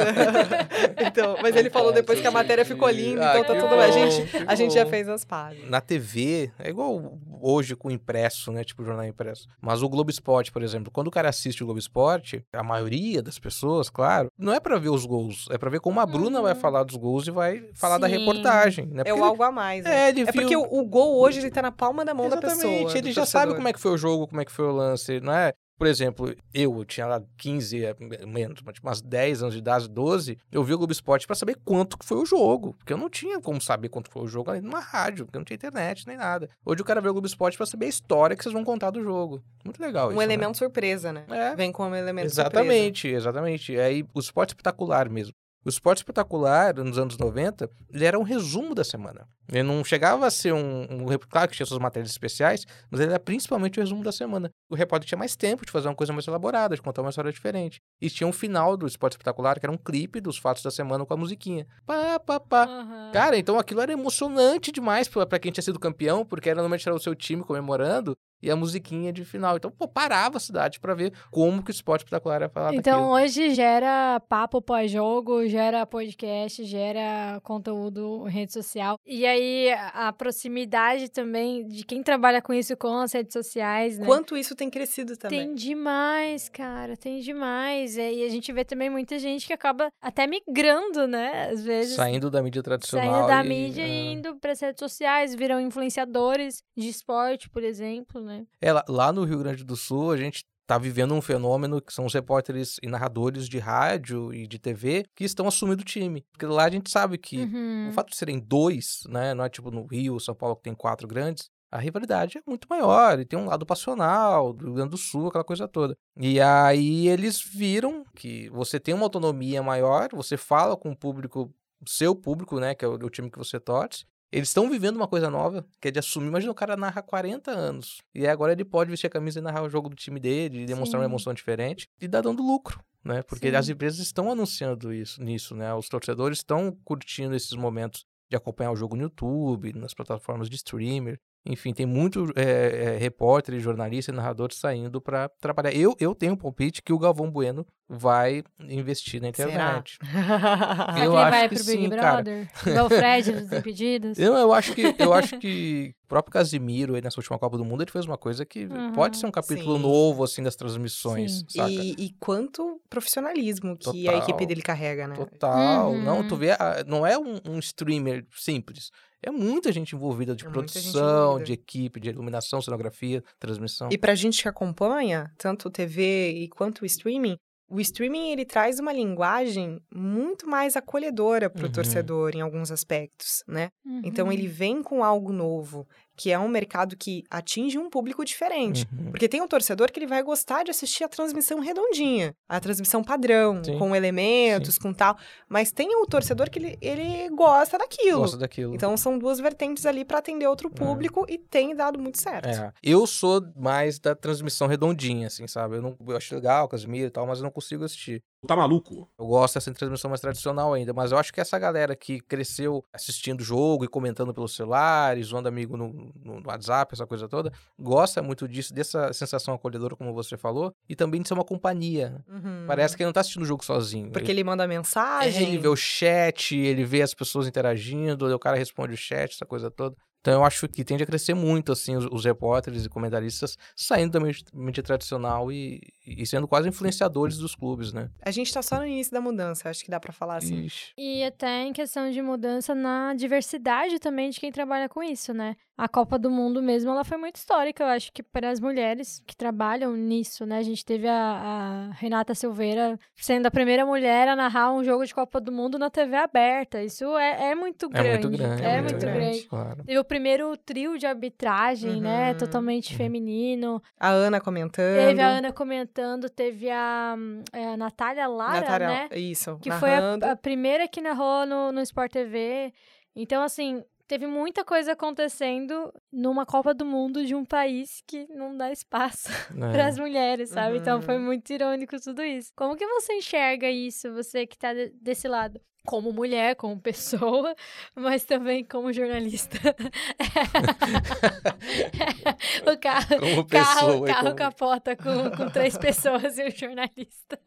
Speaker 6: então, mas ele falou depois que a matéria ficou linda,
Speaker 5: Ah,
Speaker 6: então tá tudo bem. A gente, a gente já fez as pazes.
Speaker 5: Na TV, é igual hoje com o impresso, né? Tipo jornal impresso. Mas o Globo Esporte, por exemplo, quando o cara assiste o Globo Esporte, a maioria das pessoas, claro, não é pra ver os gols, é pra ver como a Bruna vai falar dos gols e vai falar da
Speaker 4: Sim.
Speaker 5: reportagem. Né?
Speaker 6: É
Speaker 5: Porque
Speaker 6: o algo a mais, né?
Speaker 5: É, ele
Speaker 6: É
Speaker 5: viu-
Speaker 6: porque o, o gol hoje ele tá na palma da mão da pessoa.
Speaker 5: Exatamente, ele já sabe
Speaker 6: torcedor.
Speaker 5: como é que foi o jogo, como é que foi o lance, não é? Por exemplo, eu, tinha lá 15, é, menos, mas tipo umas 10 anos de idade, 12, eu vi o Globo Esporte pra saber quanto que foi o jogo, porque eu não tinha como saber quanto foi o jogo ali numa rádio, porque eu não tinha internet nem nada. Hoje o cara vê o Globo Esporte pra saber a história que vocês vão contar do jogo. Muito legal isso,
Speaker 6: Um
Speaker 5: né?
Speaker 6: elemento surpresa, né?
Speaker 5: É.
Speaker 6: Vem com um elemento surpresa.
Speaker 5: Exatamente, exatamente. Aí o esporte espetacular mesmo. O esporte espetacular, nos anos 90, ele era um resumo da semana. Ele não chegava a ser um, um. Claro que tinha suas matérias especiais, mas ele era principalmente o resumo da semana. O repórter tinha mais tempo de fazer uma coisa mais elaborada, de contar uma história diferente. E tinha um final do esporte espetacular, que era um clipe dos fatos da semana com a musiquinha. Pá, pá, pá.
Speaker 4: Aham.
Speaker 5: Cara, então aquilo era emocionante demais pra, pra quem tinha sido campeão, porque era normalmente era o seu time comemorando e a musiquinha de final. Então, pô, parava a cidade pra ver como que o esporte espetacular ia falar
Speaker 4: Então,
Speaker 5: daquilo.
Speaker 4: hoje gera papo pós-jogo, gera podcast, gera conteúdo em rede social. E aí, a proximidade também de quem trabalha com isso com as redes sociais, né?
Speaker 6: Quanto isso tem crescido também.
Speaker 4: Tem demais, cara, tem demais. É, E a gente vê também muita gente que acaba até migrando, né? Às vezes.
Speaker 5: Saindo da mídia tradicional.
Speaker 4: Saindo da
Speaker 5: e-
Speaker 4: mídia
Speaker 5: é.
Speaker 4: e indo para as redes sociais, viram influenciadores de esporte, por exemplo, né?
Speaker 5: É, lá, no Rio Grande do Sul, a gente tá vivendo um fenômeno que são os repórteres e narradores de rádio e de TV que estão assumindo o time. Porque lá a gente sabe que
Speaker 4: Uhum.
Speaker 5: o fato de serem dois, né? Não é tipo no Rio, São Paulo, que tem quatro grandes. A rivalidade é muito maior e tem um lado passional do Rio Grande do Sul, aquela coisa toda. E aí eles viram que você tem uma autonomia maior, você fala com o público, seu público, né? Que é o, o time que você torce. Eles estão vivendo uma coisa nova, que é de assumir. Imagina o cara narra 40 anos. E agora ele pode vestir a camisa e narrar o jogo do time dele, e demonstrar uma
Speaker 4: Sim.
Speaker 5: emoção diferente. E dá dando lucro, né? Porque
Speaker 4: Sim.
Speaker 5: as empresas estão anunciando isso, nisso, né? Os torcedores estão curtindo esses momentos de acompanhar o jogo no YouTube, nas plataformas de streamer. Enfim, tem muito é, é, repórter, jornalista e narrador saindo para trabalhar. Eu, eu tenho um palpite que o Galvão Bueno vai investir na
Speaker 6: Será?
Speaker 5: internet.
Speaker 4: Será que
Speaker 5: Eu
Speaker 4: ele
Speaker 5: acho
Speaker 4: vai
Speaker 5: que
Speaker 4: pro Big
Speaker 5: sim, cara.
Speaker 4: Brother? Igual o Fred dos Impedidos?
Speaker 5: Eu, eu acho que eu acho que o próprio Casimiro aí nessa última Copa do Mundo ele fez uma coisa que
Speaker 4: Uhum.
Speaker 5: pode ser um capítulo
Speaker 6: Sim.
Speaker 5: novo assim das transmissões,
Speaker 4: Sim.
Speaker 5: saca?
Speaker 6: E, e quanto profissionalismo que a
Speaker 5: Total.
Speaker 6: equipe dele carrega, né?
Speaker 5: Total. Não,
Speaker 4: Uhum.
Speaker 5: tu vê, a- não é um, um streamer simples. É muita gente envolvida de
Speaker 6: É
Speaker 5: produção,
Speaker 6: envolvida.
Speaker 5: de equipe, de iluminação, cenografia, transmissão.
Speaker 6: E pra gente que acompanha, tanto TV e quanto o streaming, o streaming ele traz uma linguagem muito mais acolhedora pro
Speaker 5: Uhum.
Speaker 6: torcedor em alguns aspectos, né? Então
Speaker 4: Uhum.
Speaker 6: ele vem com algo novo, que é um mercado que atinge um público diferente.
Speaker 5: Uhum.
Speaker 6: Porque tem um torcedor que ele vai gostar de assistir a transmissão redondinha, a transmissão padrão,
Speaker 5: Sim.
Speaker 6: com elementos, com tal. Mas tem o torcedor que ele, ele gosta daquilo.
Speaker 5: Gosto daquilo.
Speaker 6: Então são duas vertentes ali para atender outro público e tem dado muito certo.
Speaker 5: É. Eu sou mais da transmissão redondinha, assim, sabe? Eu, não, eu acho legal, Casimiro e tal, mas eu não consigo assistir.
Speaker 2: Tá maluco?
Speaker 5: Eu gosto dessa transmissão mais tradicional ainda, mas eu acho que essa galera que cresceu assistindo o jogo e comentando pelos celulares, zoando amigo no, no WhatsApp, essa coisa toda, gosta muito disso, dessa sensação acolhedora, como você falou, e também de ser uma companhia.
Speaker 6: Uhum.
Speaker 5: Parece que ele não tá assistindo o jogo sozinho.
Speaker 6: Porque ele manda
Speaker 5: É,
Speaker 6: mensagem.
Speaker 5: ele vê o chat, ele vê as pessoas interagindo, o cara responde o chat, essa coisa toda. Então eu acho que tende a crescer muito, assim, os, os repórteres e comentaristas saindo da mídia, mídia tradicional e, e sendo quase influenciadores dos clubes, né?
Speaker 6: A gente tá só no início da mudança, acho que dá pra falar assim.
Speaker 5: Ixi.
Speaker 4: E até em questão de mudança na diversidade também de quem trabalha com isso, né? A Copa do Mundo mesmo, ela foi muito histórica, eu acho que para as mulheres que trabalham nisso, né? A gente teve a, a Renata Silveira sendo a primeira mulher a narrar um jogo de Copa do Mundo na TV aberta. Isso é, é muito grande.
Speaker 5: É muito grande.
Speaker 4: É,
Speaker 6: muito
Speaker 4: muito
Speaker 6: grande.
Speaker 4: grande.
Speaker 5: Claro.
Speaker 4: Primeiro trio de arbitragem, né?
Speaker 6: Uhum,
Speaker 4: Totalmente
Speaker 5: uhum.
Speaker 4: feminino.
Speaker 6: A Ana comentando.
Speaker 4: Teve a Ana comentando, teve a, é, a Natália Lara,
Speaker 6: Natália-
Speaker 4: né?
Speaker 6: Isso,
Speaker 4: Que foi a,
Speaker 6: narrando.
Speaker 4: a primeira que narrou no, no Sport TV. Então, assim, teve muita coisa acontecendo numa Copa do Mundo de um país que não dá espaço para as mulheres, sabe? Então foi
Speaker 6: Uhum.
Speaker 4: muito irônico tudo isso. Como que você enxerga isso, você que tá de- desse lado? Como mulher, como pessoa, mas também como jornalista. o carro,
Speaker 5: Como
Speaker 4: carro,
Speaker 5: pessoa.
Speaker 4: carro
Speaker 5: como-
Speaker 4: capota com, com três pessoas e um jornalista.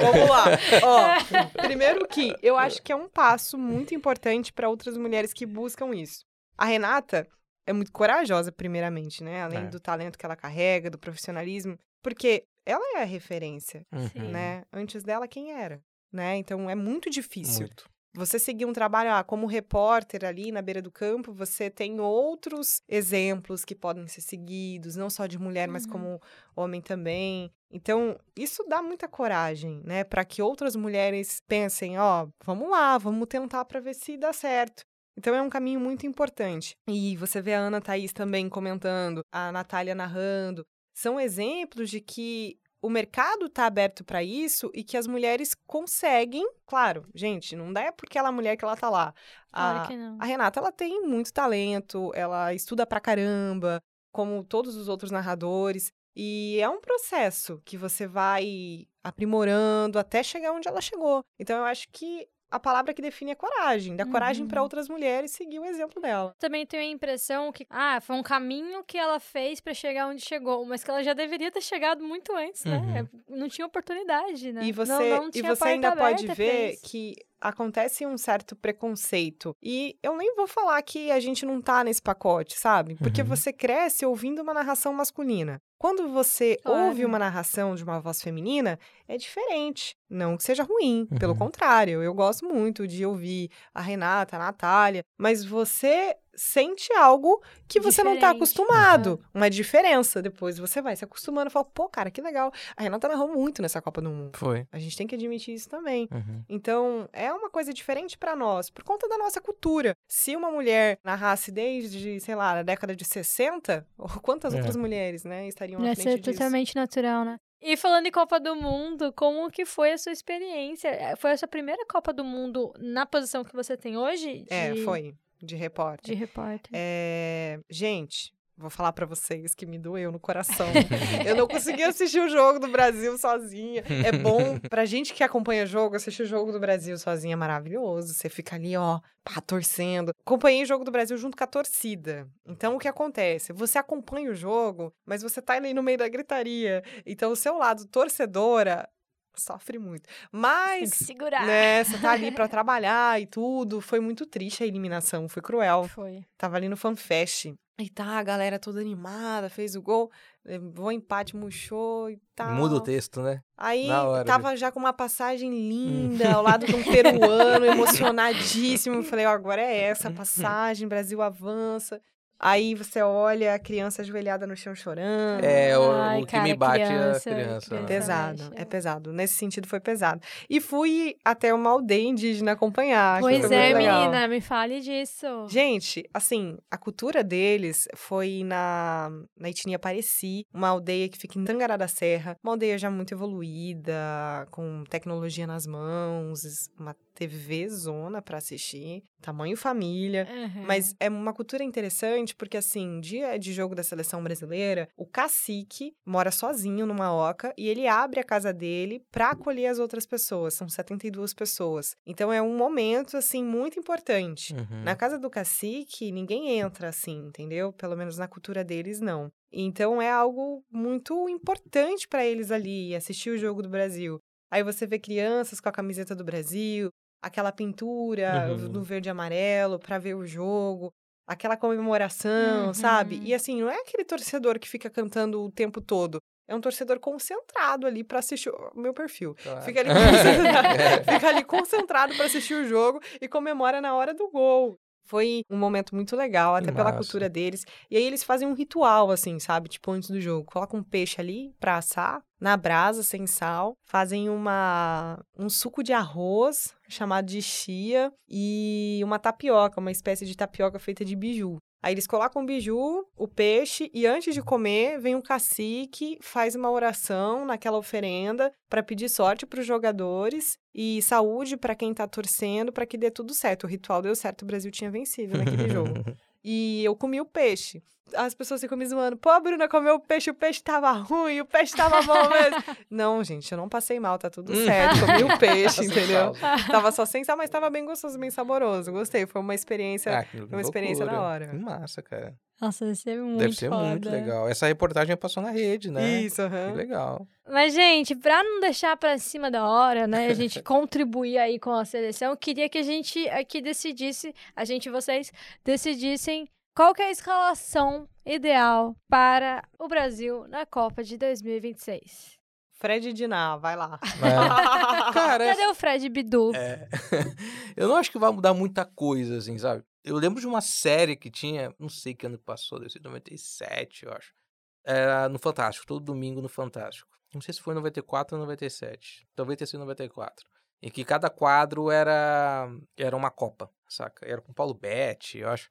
Speaker 6: Vamos lá. Ó, primeiro que eu acho que é um passo muito importante para outras mulheres que buscam isso. A Renata é muito corajosa, primeiramente, né? Além
Speaker 5: É.
Speaker 6: do talento que ela carrega, do profissionalismo, porque ela é a referência,
Speaker 5: Uhum.
Speaker 6: né? Antes dela, quem era? Né? Então é muito difícil.
Speaker 5: Muito.
Speaker 6: Você seguir um trabalho ah, como repórter ali na beira do campo, você tem outros exemplos que podem ser seguidos, não só de mulher, mas
Speaker 4: Uhum.
Speaker 6: como homem também. Então, isso dá muita coragem, né, para que outras mulheres pensem, ó, vamos lá, vamos tentar para ver se dá certo. Então é um caminho muito importante. E você vê a Ana Thaís também comentando, a Natália narrando. São exemplos de que o mercado está aberto para isso e que as mulheres conseguem. Claro, gente, não dá é porque ela é mulher que ela tá lá.
Speaker 4: Claro
Speaker 6: A,
Speaker 4: que não.
Speaker 6: a Renata, ela tem muito talento, ela estuda pra caramba, como todos os outros narradores. E é um processo que você vai aprimorando até chegar onde ela chegou. Então eu acho que a palavra que define é coragem. Coragem
Speaker 4: Uhum.
Speaker 6: para outras mulheres seguir o exemplo dela.
Speaker 4: Também tenho a impressão que, ah, foi um caminho que ela fez pra chegar onde chegou, mas que ela já deveria ter chegado muito antes, né? Não tinha oportunidade, né?
Speaker 6: Uhum. E você,
Speaker 4: não, não
Speaker 6: e você ainda pode ver
Speaker 4: isso.
Speaker 6: que acontece um certo preconceito. E eu nem vou falar que a gente não tá nesse pacote, sabe? Porque
Speaker 5: Uhum.
Speaker 6: você cresce ouvindo uma narração masculina. Quando você
Speaker 4: Claro.
Speaker 6: ouve uma narração de uma voz feminina, é diferente. Não que seja ruim, pelo
Speaker 5: Uhum.
Speaker 6: contrário, eu gosto muito de ouvir a Renata, a Natália, mas você sente algo que você não tá acostumado. Uma diferença. Depois você vai se acostumando e fala, pô, cara, que legal. A Renata narrou muito nessa Copa do Mundo.
Speaker 5: Foi.
Speaker 6: A gente tem que admitir isso também.
Speaker 5: Uhum.
Speaker 6: Então, é uma coisa diferente pra nós, por conta da nossa cultura. Se uma mulher narrasse desde, sei lá, a década de 60, quantas
Speaker 5: É.
Speaker 6: outras mulheres, né, estariam à
Speaker 4: Ia
Speaker 6: frente
Speaker 4: ser
Speaker 6: disso?
Speaker 4: totalmente natural, né? E falando em Copa do Mundo, como que foi a sua experiência? É, Foi a sua primeira Copa do Mundo na posição que você tem hoje?
Speaker 6: É,
Speaker 4: de-
Speaker 6: foi. De repórter.
Speaker 4: De repórter.
Speaker 6: É, gente, vou falar pra vocês que me doeu no coração. eu não consegui assistir o jogo do Brasil sozinha. É bom pra gente que acompanha jogo, assistir o jogo do Brasil sozinha é maravilhoso. Você fica ali, ó, pá, torcendo. Acompanhei o jogo do Brasil junto com a torcida. Então o que acontece? Você acompanha o jogo, mas você tá ali no meio da gritaria. Então o seu lado torcedora sofre muito.
Speaker 4: Tem
Speaker 6: Mas
Speaker 4: que segurar.
Speaker 6: né, você tá ali pra trabalhar e tudo. Foi muito triste a eliminação, foi cruel.
Speaker 4: Foi.
Speaker 6: Tava ali no FanFest. E tá, a galera toda animada, fez o gol, levou empate, murchou e tal.
Speaker 5: Muda o texto, né?
Speaker 6: Aí
Speaker 5: Na hora,
Speaker 6: tava já com uma passagem linda, ao lado de um peruano, emocionadíssimo. Eu Falei, ó, agora é essa a passagem, Brasil avança. Aí você olha a criança ajoelhada no chão chorando.
Speaker 5: É, o,
Speaker 4: Ai,
Speaker 5: o que
Speaker 4: cara,
Speaker 5: me bate
Speaker 4: criança,
Speaker 5: é a criança.
Speaker 4: criança.
Speaker 5: né?
Speaker 6: Pesado,
Speaker 4: mexe,
Speaker 6: é
Speaker 4: é.
Speaker 6: pesado. Nesse sentido foi pesado. E fui até uma aldeia indígena acompanhar.
Speaker 4: Pois é, menina, me fale disso.
Speaker 6: Gente, assim, a cultura deles foi na, na etnia Pareci, uma aldeia que fica em Tangará da Serra, uma aldeia já muito evoluída, com tecnologia nas mãos, uma TV zona para assistir, tamanho família.
Speaker 4: Uhum.
Speaker 6: Mas é uma cultura interessante porque, assim, dia de jogo da seleção brasileira, o cacique mora sozinho numa oca e ele abre a casa dele para acolher as outras pessoas. São 72 pessoas. Então é um momento, assim, muito importante.
Speaker 5: Uhum.
Speaker 6: Na casa do cacique, ninguém entra assim, entendeu? Pelo menos na cultura deles, não. Então é algo muito importante para eles ali assistir o jogo do Brasil. Aí você vê crianças com a camiseta do Brasil, aquela pintura
Speaker 5: Uhum.
Speaker 6: no verde e amarelo para ver o jogo, aquela comemoração, sabe?
Speaker 4: Uhum.
Speaker 6: E assim, não é aquele torcedor que fica cantando o tempo todo. É um torcedor concentrado ali para assistir o meu perfil.
Speaker 5: Claro.
Speaker 6: Fica ali concentrado, ali concentrado para assistir o jogo e comemora na hora do gol. Foi um momento muito legal, até pela
Speaker 5: massa.
Speaker 6: cultura deles. E aí eles fazem um ritual, assim, sabe? Tipo, antes do jogo. Colocam um peixe ali pra assar, na brasa, sem sal. Fazem uma um suco de arroz, chamado de chia. E uma tapioca, uma espécie de tapioca feita de biju. Aí eles colocam o biju, o peixe, e antes de comer, vem um cacique, faz uma oração naquela oferenda para pedir sorte para os jogadores e saúde para quem tá torcendo para que dê tudo certo. O ritual deu certo, o Brasil tinha vencido naquele jogo. E eu comi o peixe. As pessoas ficam me zoando. Pô, a Bruna comeu o peixe, o peixe tava ruim, o peixe tava bom mesmo. não, gente, eu não passei mal, tá tudo certo. Comi o peixe,
Speaker 5: Sem
Speaker 6: entendeu? Tava só sem sal, mas tava bem gostoso, bem saboroso. Gostei, foi uma experiência.
Speaker 5: Ah, que
Speaker 6: uma experiência da
Speaker 5: loucura.
Speaker 6: hora.
Speaker 5: Que massa, cara.
Speaker 4: Nossa, deve ser muito
Speaker 5: Deve ser muito
Speaker 4: foda.
Speaker 5: legal. Essa reportagem passou na rede, né?
Speaker 6: Isso, aham.
Speaker 5: Que legal.
Speaker 4: Mas, gente, pra não deixar pra cima da hora, né, a gente contribuir aí com a seleção, eu queria que a gente aqui decidisse, a gente e vocês, decidissem qual que é a escalação ideal para o Brasil na Copa de 2026.
Speaker 6: Fred Diná, vai lá.
Speaker 5: É. Cara,
Speaker 4: Cadê o Fred Bidu?
Speaker 5: É. eu não acho que vai mudar muita coisa, assim, sabe? Eu lembro de uma série que tinha, não sei que ano que passou, deve ser 97, eu acho. Era no Fantástico, todo domingo no Fantástico. Não sei se foi 94 ou 97. Talvez tenha sido 94. Em que cada quadro era era uma Copa, saca? Era com Paulo Betti, eu acho.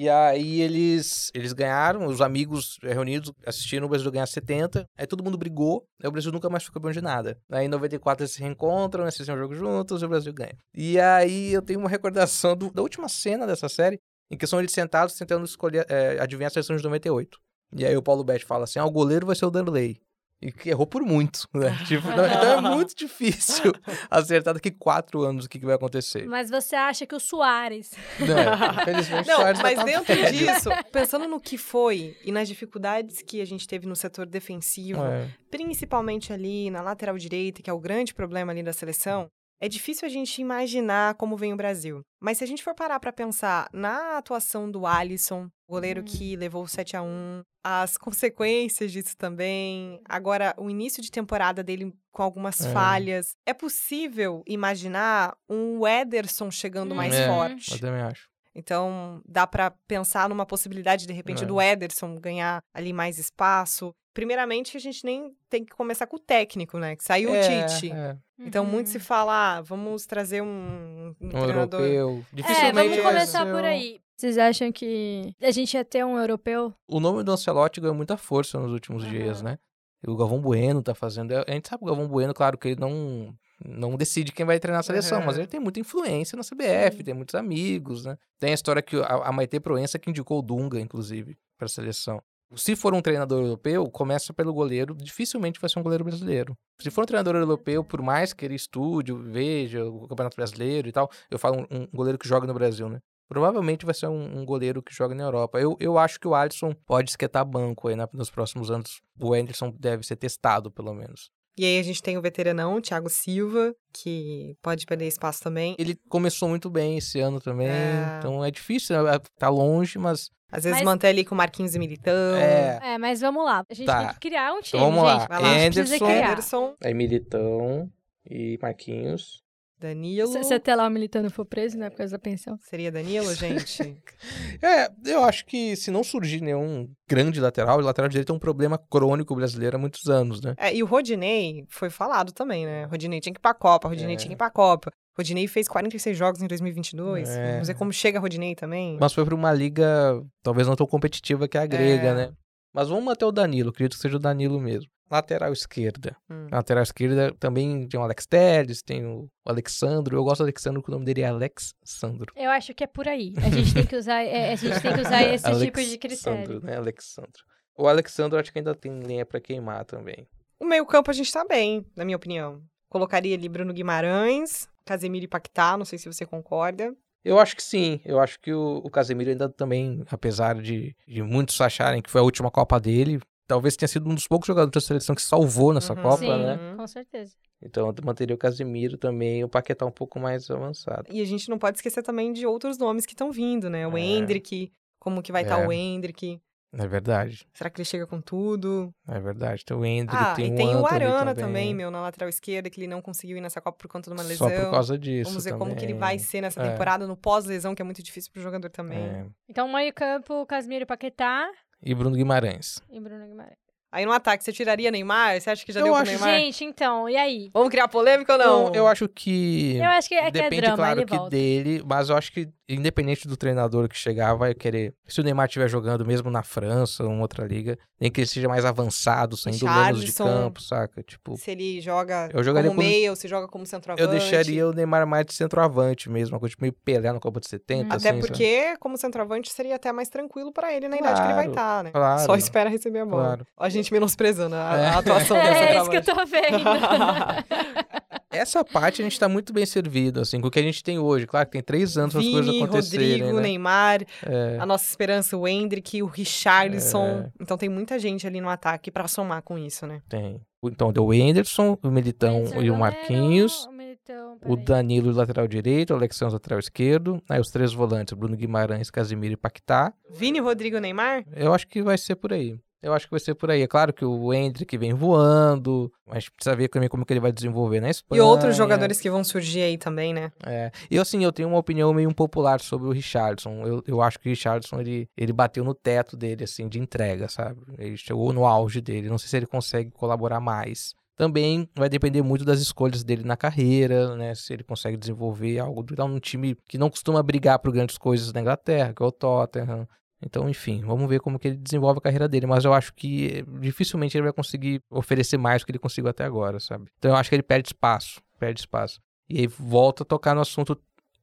Speaker 5: E aí eles eles ganharam, os amigos reunidos assistiram o Brasil ganhar 70. Aí todo mundo brigou, aí o Brasil nunca mais ficou bom de nada. Aí em 94 eles se reencontram, assistem o jogo juntos e o Brasil ganha. E aí eu tenho uma recordação do- da última cena dessa série, em que são eles sentados tentando escolher, é, adivinhar a seleção de 98. E aí o Paulo Betti fala assim: ah, o goleiro vai ser o Danley. E que errou por muito, né? Tipo, não- então é muito difícil acertar daqui quatro anos o que, que vai acontecer.
Speaker 4: Mas você acha que o Soares...
Speaker 5: Né? Infelizmente, o
Speaker 6: Não,
Speaker 5: Soares já
Speaker 6: mas
Speaker 5: tá
Speaker 6: dentro
Speaker 5: velho.
Speaker 6: disso, pensando no que foi e nas dificuldades que a gente teve no setor defensivo,
Speaker 5: É.
Speaker 6: principalmente ali na lateral direita, que é o grande problema ali da seleção, é difícil a gente imaginar como vem o Brasil. Mas se a gente for parar pra pensar na atuação do Alisson, goleiro
Speaker 4: Hum.
Speaker 6: que levou o 7 a 1 as consequências disso também, agora o início de temporada dele com algumas
Speaker 5: É.
Speaker 6: falhas, é possível imaginar um Ederson chegando mais
Speaker 5: É,
Speaker 6: forte.
Speaker 5: Eu também acho.
Speaker 6: Então, dá pra pensar numa possibilidade, de repente,
Speaker 5: É.
Speaker 6: do Ederson ganhar ali mais espaço. Primeiramente, a gente nem tem que começar com o técnico, né? Que saiu
Speaker 5: É,
Speaker 6: o Tite.
Speaker 5: é.
Speaker 6: Então, muito
Speaker 4: Uhum.
Speaker 6: se fala, ah, vamos trazer um, um
Speaker 5: Um
Speaker 6: treinador.
Speaker 5: europeu.
Speaker 4: É,
Speaker 5: Dificilmente
Speaker 4: vamos começar por aí. Vocês acham que a gente ia ter um europeu?
Speaker 5: O nome do Ancelotti ganhou muita força nos últimos
Speaker 4: Aham.
Speaker 5: dias, né? O Galvão Bueno tá fazendo. A gente sabe que o Galvão Bueno, claro que ele não, não decide quem vai treinar a seleção,
Speaker 6: Uhum.
Speaker 5: mas ele tem muita influência na CBF, tem muitos amigos, né? Tem a história que a, a Maite Proença que indicou o Dunga, inclusive, para a seleção. Se for um treinador europeu, começa pelo goleiro, dificilmente vai ser um goleiro brasileiro. Se for um treinador europeu, por mais que ele estude, veja o Campeonato Brasileiro e tal, eu falo um, um goleiro que joga no Brasil, né? Provavelmente vai ser um, um goleiro que joga na Europa. Eu, eu acho que o Alisson pode esquentar banco aí na- nos próximos anos. O Anderson deve ser testado, pelo menos.
Speaker 6: E aí a gente tem o veteranão, o Thiago Silva, que pode perder espaço também.
Speaker 5: Ele começou muito bem esse ano também,
Speaker 6: É.
Speaker 5: então é difícil, né? tá longe, mas
Speaker 6: Às vezes
Speaker 4: Mas-
Speaker 6: manter ali com Marquinhos e Militão.
Speaker 5: é.
Speaker 4: É, mas vamos lá. A gente
Speaker 5: Tá.
Speaker 4: tem que criar um time,
Speaker 5: vamos lá.
Speaker 4: gente.
Speaker 6: Vai lá.
Speaker 4: A gente precisa
Speaker 5: Anderson.
Speaker 4: criar.
Speaker 6: Ederson,
Speaker 5: É Militão e Marquinhos.
Speaker 6: Danilo.
Speaker 4: Se, se até lá o militando for preso, né, por causa da pensão.
Speaker 6: Seria Danilo, gente?
Speaker 5: É, eu acho que se não surgir nenhum grande lateral, o lateral direito é um problema crônico brasileiro há muitos anos, né?
Speaker 6: É, e o Rodinei foi falado também, né? Rodinei tinha que ir pra Copa, Rodinei
Speaker 5: É.
Speaker 6: tinha que ir pra Copa. Rodinei fez 46 jogos em 2022.
Speaker 5: É.
Speaker 6: Vamos ver como chega Rodinei também.
Speaker 5: Mas foi pra uma liga talvez não tão competitiva que a grega,
Speaker 6: É.
Speaker 5: né? Mas vamos até o Danilo, acredito que seja o Danilo mesmo. Lateral esquerda.
Speaker 6: Hum.
Speaker 5: Lateral esquerda também tem o Alex Telles, tem o Alexandro. Eu gosto do Alexandro porque o nome dele é Alex Sandro.
Speaker 4: Eu acho que é por aí. A gente tem que usar, é, a gente tem que usar esse tipo de critério.
Speaker 5: Alexandro, né? Alexandro. O Alexandro acho que ainda tem linha pra queimar também.
Speaker 6: O meio-campo a gente tá bem, na minha opinião. Colocaria ali Bruno Guimarães, Casemiro e Paquetá, não sei se você concorda.
Speaker 5: Eu acho que sim. Eu acho que o, o Casemiro ainda também, apesar de, de muitos acharem que foi a última Copa dele, talvez tenha sido um dos poucos jogadores da seleção que salvou nessa
Speaker 6: Uhum.
Speaker 5: Copa,
Speaker 4: Sim,
Speaker 5: né?
Speaker 4: com certeza.
Speaker 5: Então eu manteria o Casemiro também o Paquetá um pouco mais avançado.
Speaker 6: E a gente não pode esquecer também de outros nomes que estão vindo, né? O
Speaker 5: É.
Speaker 6: Hendrick, como que vai estar
Speaker 5: É.
Speaker 6: o Hendrick?
Speaker 5: É verdade,
Speaker 6: Será que ele chega com tudo?
Speaker 5: é verdade. Tem o Hendrick,
Speaker 6: ah,
Speaker 5: tem
Speaker 6: e tem o Arana
Speaker 5: também,
Speaker 6: também, meu, na lateral esquerda, que ele não conseguiu ir nessa Copa por conta de uma lesão.
Speaker 5: Só por causa disso
Speaker 6: Vamos ver como que ele
Speaker 5: também.
Speaker 6: vai ser nessa
Speaker 5: É.
Speaker 6: temporada, no pós-lesão, que é muito difícil pro jogador também.
Speaker 5: É.
Speaker 4: Então, meio campo, Casimiro Paquetá
Speaker 5: E Bruno Guimarães.
Speaker 4: e Bruno Guimarães.
Speaker 6: Aí no ataque, você tiraria Neymar? Você acha que já
Speaker 5: Eu
Speaker 6: deu pro
Speaker 5: acho-
Speaker 6: Neymar?
Speaker 4: Gente, então, e aí?
Speaker 6: Vamos criar polêmica ou não?
Speaker 5: Eu, eu acho que...
Speaker 4: Eu acho que é, que é
Speaker 5: Depende,
Speaker 4: drama,
Speaker 5: claro,
Speaker 4: ele
Speaker 5: que
Speaker 4: volta.
Speaker 5: dele, mas eu acho que, independente do treinador que chegar, vai querer. Se o Neymar estiver jogando mesmo na França ou em outra liga, nem que ele seja mais avançado, saindo menos de campo, saca? Tipo,
Speaker 6: Se ele joga
Speaker 5: Eu jogaria
Speaker 6: como ou se joga como centroavante.
Speaker 5: eu deixaria o Neymar mais de centroavante mesmo, uma coisa tipo meio Pelé na Copa de 70.
Speaker 6: Até
Speaker 5: assim, sabe?
Speaker 6: porque, como centroavante, seria até mais tranquilo pra ele na idade que ele vai
Speaker 5: Claro,
Speaker 6: estar, né?
Speaker 5: claro.
Speaker 6: Só espera receber a bola.
Speaker 5: Claro.
Speaker 6: A gente menosprezando a,
Speaker 5: É.
Speaker 6: a atuação do
Speaker 4: É isso que eu tô vendo.
Speaker 5: Essa parte a gente tá muito bem servido, assim, com o que a gente tem hoje. Claro que tem três anos para as coisas
Speaker 6: Vini,
Speaker 5: acontecerem,
Speaker 6: Rodrigo,
Speaker 5: né?
Speaker 6: Neymar,
Speaker 5: É,
Speaker 6: a nossa esperança, o Hendrick, o Richarlison.
Speaker 5: É.
Speaker 6: Então tem muita gente ali no ataque pra somar com isso, né?
Speaker 5: tem. Então, deu o Anderson, o Militão e o
Speaker 4: Romero,
Speaker 5: Marquinhos.
Speaker 4: o Militão,
Speaker 5: O. Danilo, lateral direito, o Alexandre, lateral esquerdo. Aí os três volantes, Bruno Guimarães, Casimiro e Paquetá.
Speaker 6: Vini, Rodrigo, Neymar?
Speaker 5: Eu acho que vai ser por aí. Eu acho que vai ser por aí. É claro que o Hendrick vem voando, mas precisa ver também como que ele vai desenvolver na Espanha.
Speaker 6: E outros jogadores que vão surgir aí também, né?
Speaker 5: É. E assim, eu tenho uma opinião meio impopular sobre o Richardson. Eu, eu acho que o Richardson, ele, ele bateu no teto dele, assim, de entrega, sabe? Ele chegou no auge dele. Não sei se ele consegue colaborar mais. Também vai depender muito das escolhas dele na carreira, né? Se ele consegue desenvolver algo. Tá num time que não costuma brigar por grandes coisas na Inglaterra, que é o Tottenham. Então, enfim, vamos ver como que ele desenvolve a carreira dele. Mas eu acho que eh, dificilmente ele vai conseguir oferecer mais do que ele conseguiu até agora, sabe? Então eu acho que ele perde espaço. Perde espaço. E aí volta a tocar no assunto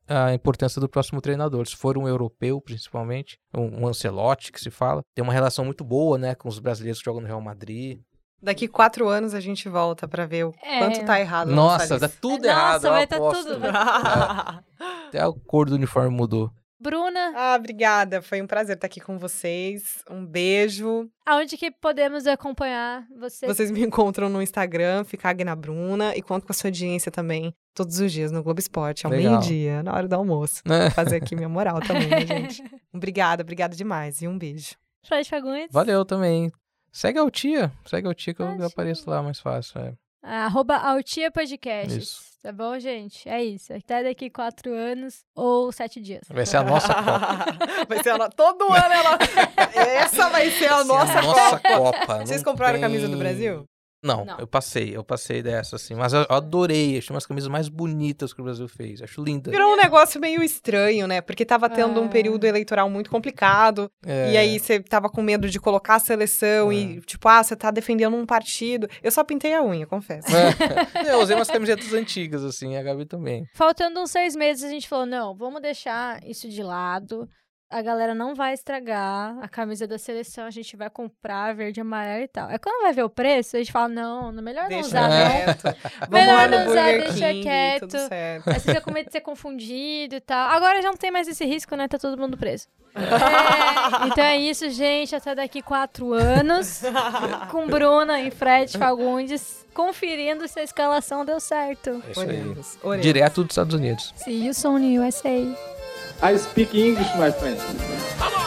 Speaker 5: a importância do próximo treinador. Se for um europeu, principalmente, um, um Ancelotti que se fala, tem uma relação muito boa, né, com os brasileiros que jogam no Real Madrid.
Speaker 6: Daqui quatro anos a gente volta pra ver o
Speaker 4: É.
Speaker 6: quanto tá errado.
Speaker 5: Nossa, tá tudo
Speaker 4: Nossa,
Speaker 5: errado, eu
Speaker 4: vai tá tudo- vai
Speaker 5: Até a cor do uniforme mudou.
Speaker 4: Bruna,
Speaker 6: ah, obrigada. Foi um prazer estar aqui com vocês. Um beijo.
Speaker 4: aonde que podemos acompanhar você?
Speaker 6: Vocês me encontram no Instagram, Ficag na Bruna, e conto com a sua audiência também todos os dias no Globo Esporte, ao meio-dia, na hora do almoço.
Speaker 5: Né?
Speaker 6: Fazer aqui minha moral também, né, gente? Obrigada, obrigada demais. E um beijo.
Speaker 4: Freud Fagundes.
Speaker 5: Valeu também. Segue a Tia, segue a Tia que eu
Speaker 4: Ah,
Speaker 5: apareço lá mais fácil. É.
Speaker 4: Arroba Altia Podcasts.
Speaker 5: Isso.
Speaker 4: Tá bom, gente? É isso. Até daqui quatro anos ou sete dias.
Speaker 5: Vai ser a nossa Copa.
Speaker 6: vai ser a no... Todo ano ela. Essa vai ser a nossa
Speaker 5: Vai ser a nossa
Speaker 6: Copa.
Speaker 5: Copa.
Speaker 6: Vocês compraram a
Speaker 5: tem-
Speaker 6: camisa do Brasil?
Speaker 5: Não,
Speaker 4: Não.
Speaker 5: eu passei, eu passei dessa, assim. Mas eu adorei, achei umas camisas mais bonitas que o Brasil fez. Acho linda.
Speaker 6: Virou um negócio meio estranho, né? Porque tava tendo um
Speaker 4: É.
Speaker 6: período eleitoral muito complicado.
Speaker 5: É.
Speaker 6: E aí você tava com medo de colocar a seleção e, tipo, ah, você tá defendendo um partido. Eu só pintei a unha, confesso.
Speaker 5: É, eu usei umas camisetas antigas, assim, a Gabi também.
Speaker 4: Faltando uns seis meses, a gente falou: não, vamos deixar isso de lado. A galera não vai estragar a camisa da seleção, a gente vai comprar verde e amarelo e tal. É quando vai ver o preço, a gente fala: não, não melhor não
Speaker 6: Deixa
Speaker 4: usar.
Speaker 6: Vamos
Speaker 4: Melhor não usar,
Speaker 6: Burger
Speaker 4: deixa
Speaker 6: King,
Speaker 4: quieto. Aí você fica com medo de ser confundido e tal. Agora já não tem mais esse risco, né? Tá todo mundo preso. É, então é isso, gente. Até daqui quatro anos. Com Bruna e Fred Fagundes conferindo se a escalação deu certo.
Speaker 5: É isso aí. Direto dos Estados Unidos.
Speaker 4: See you soon, USA.
Speaker 7: I speak English, my friend.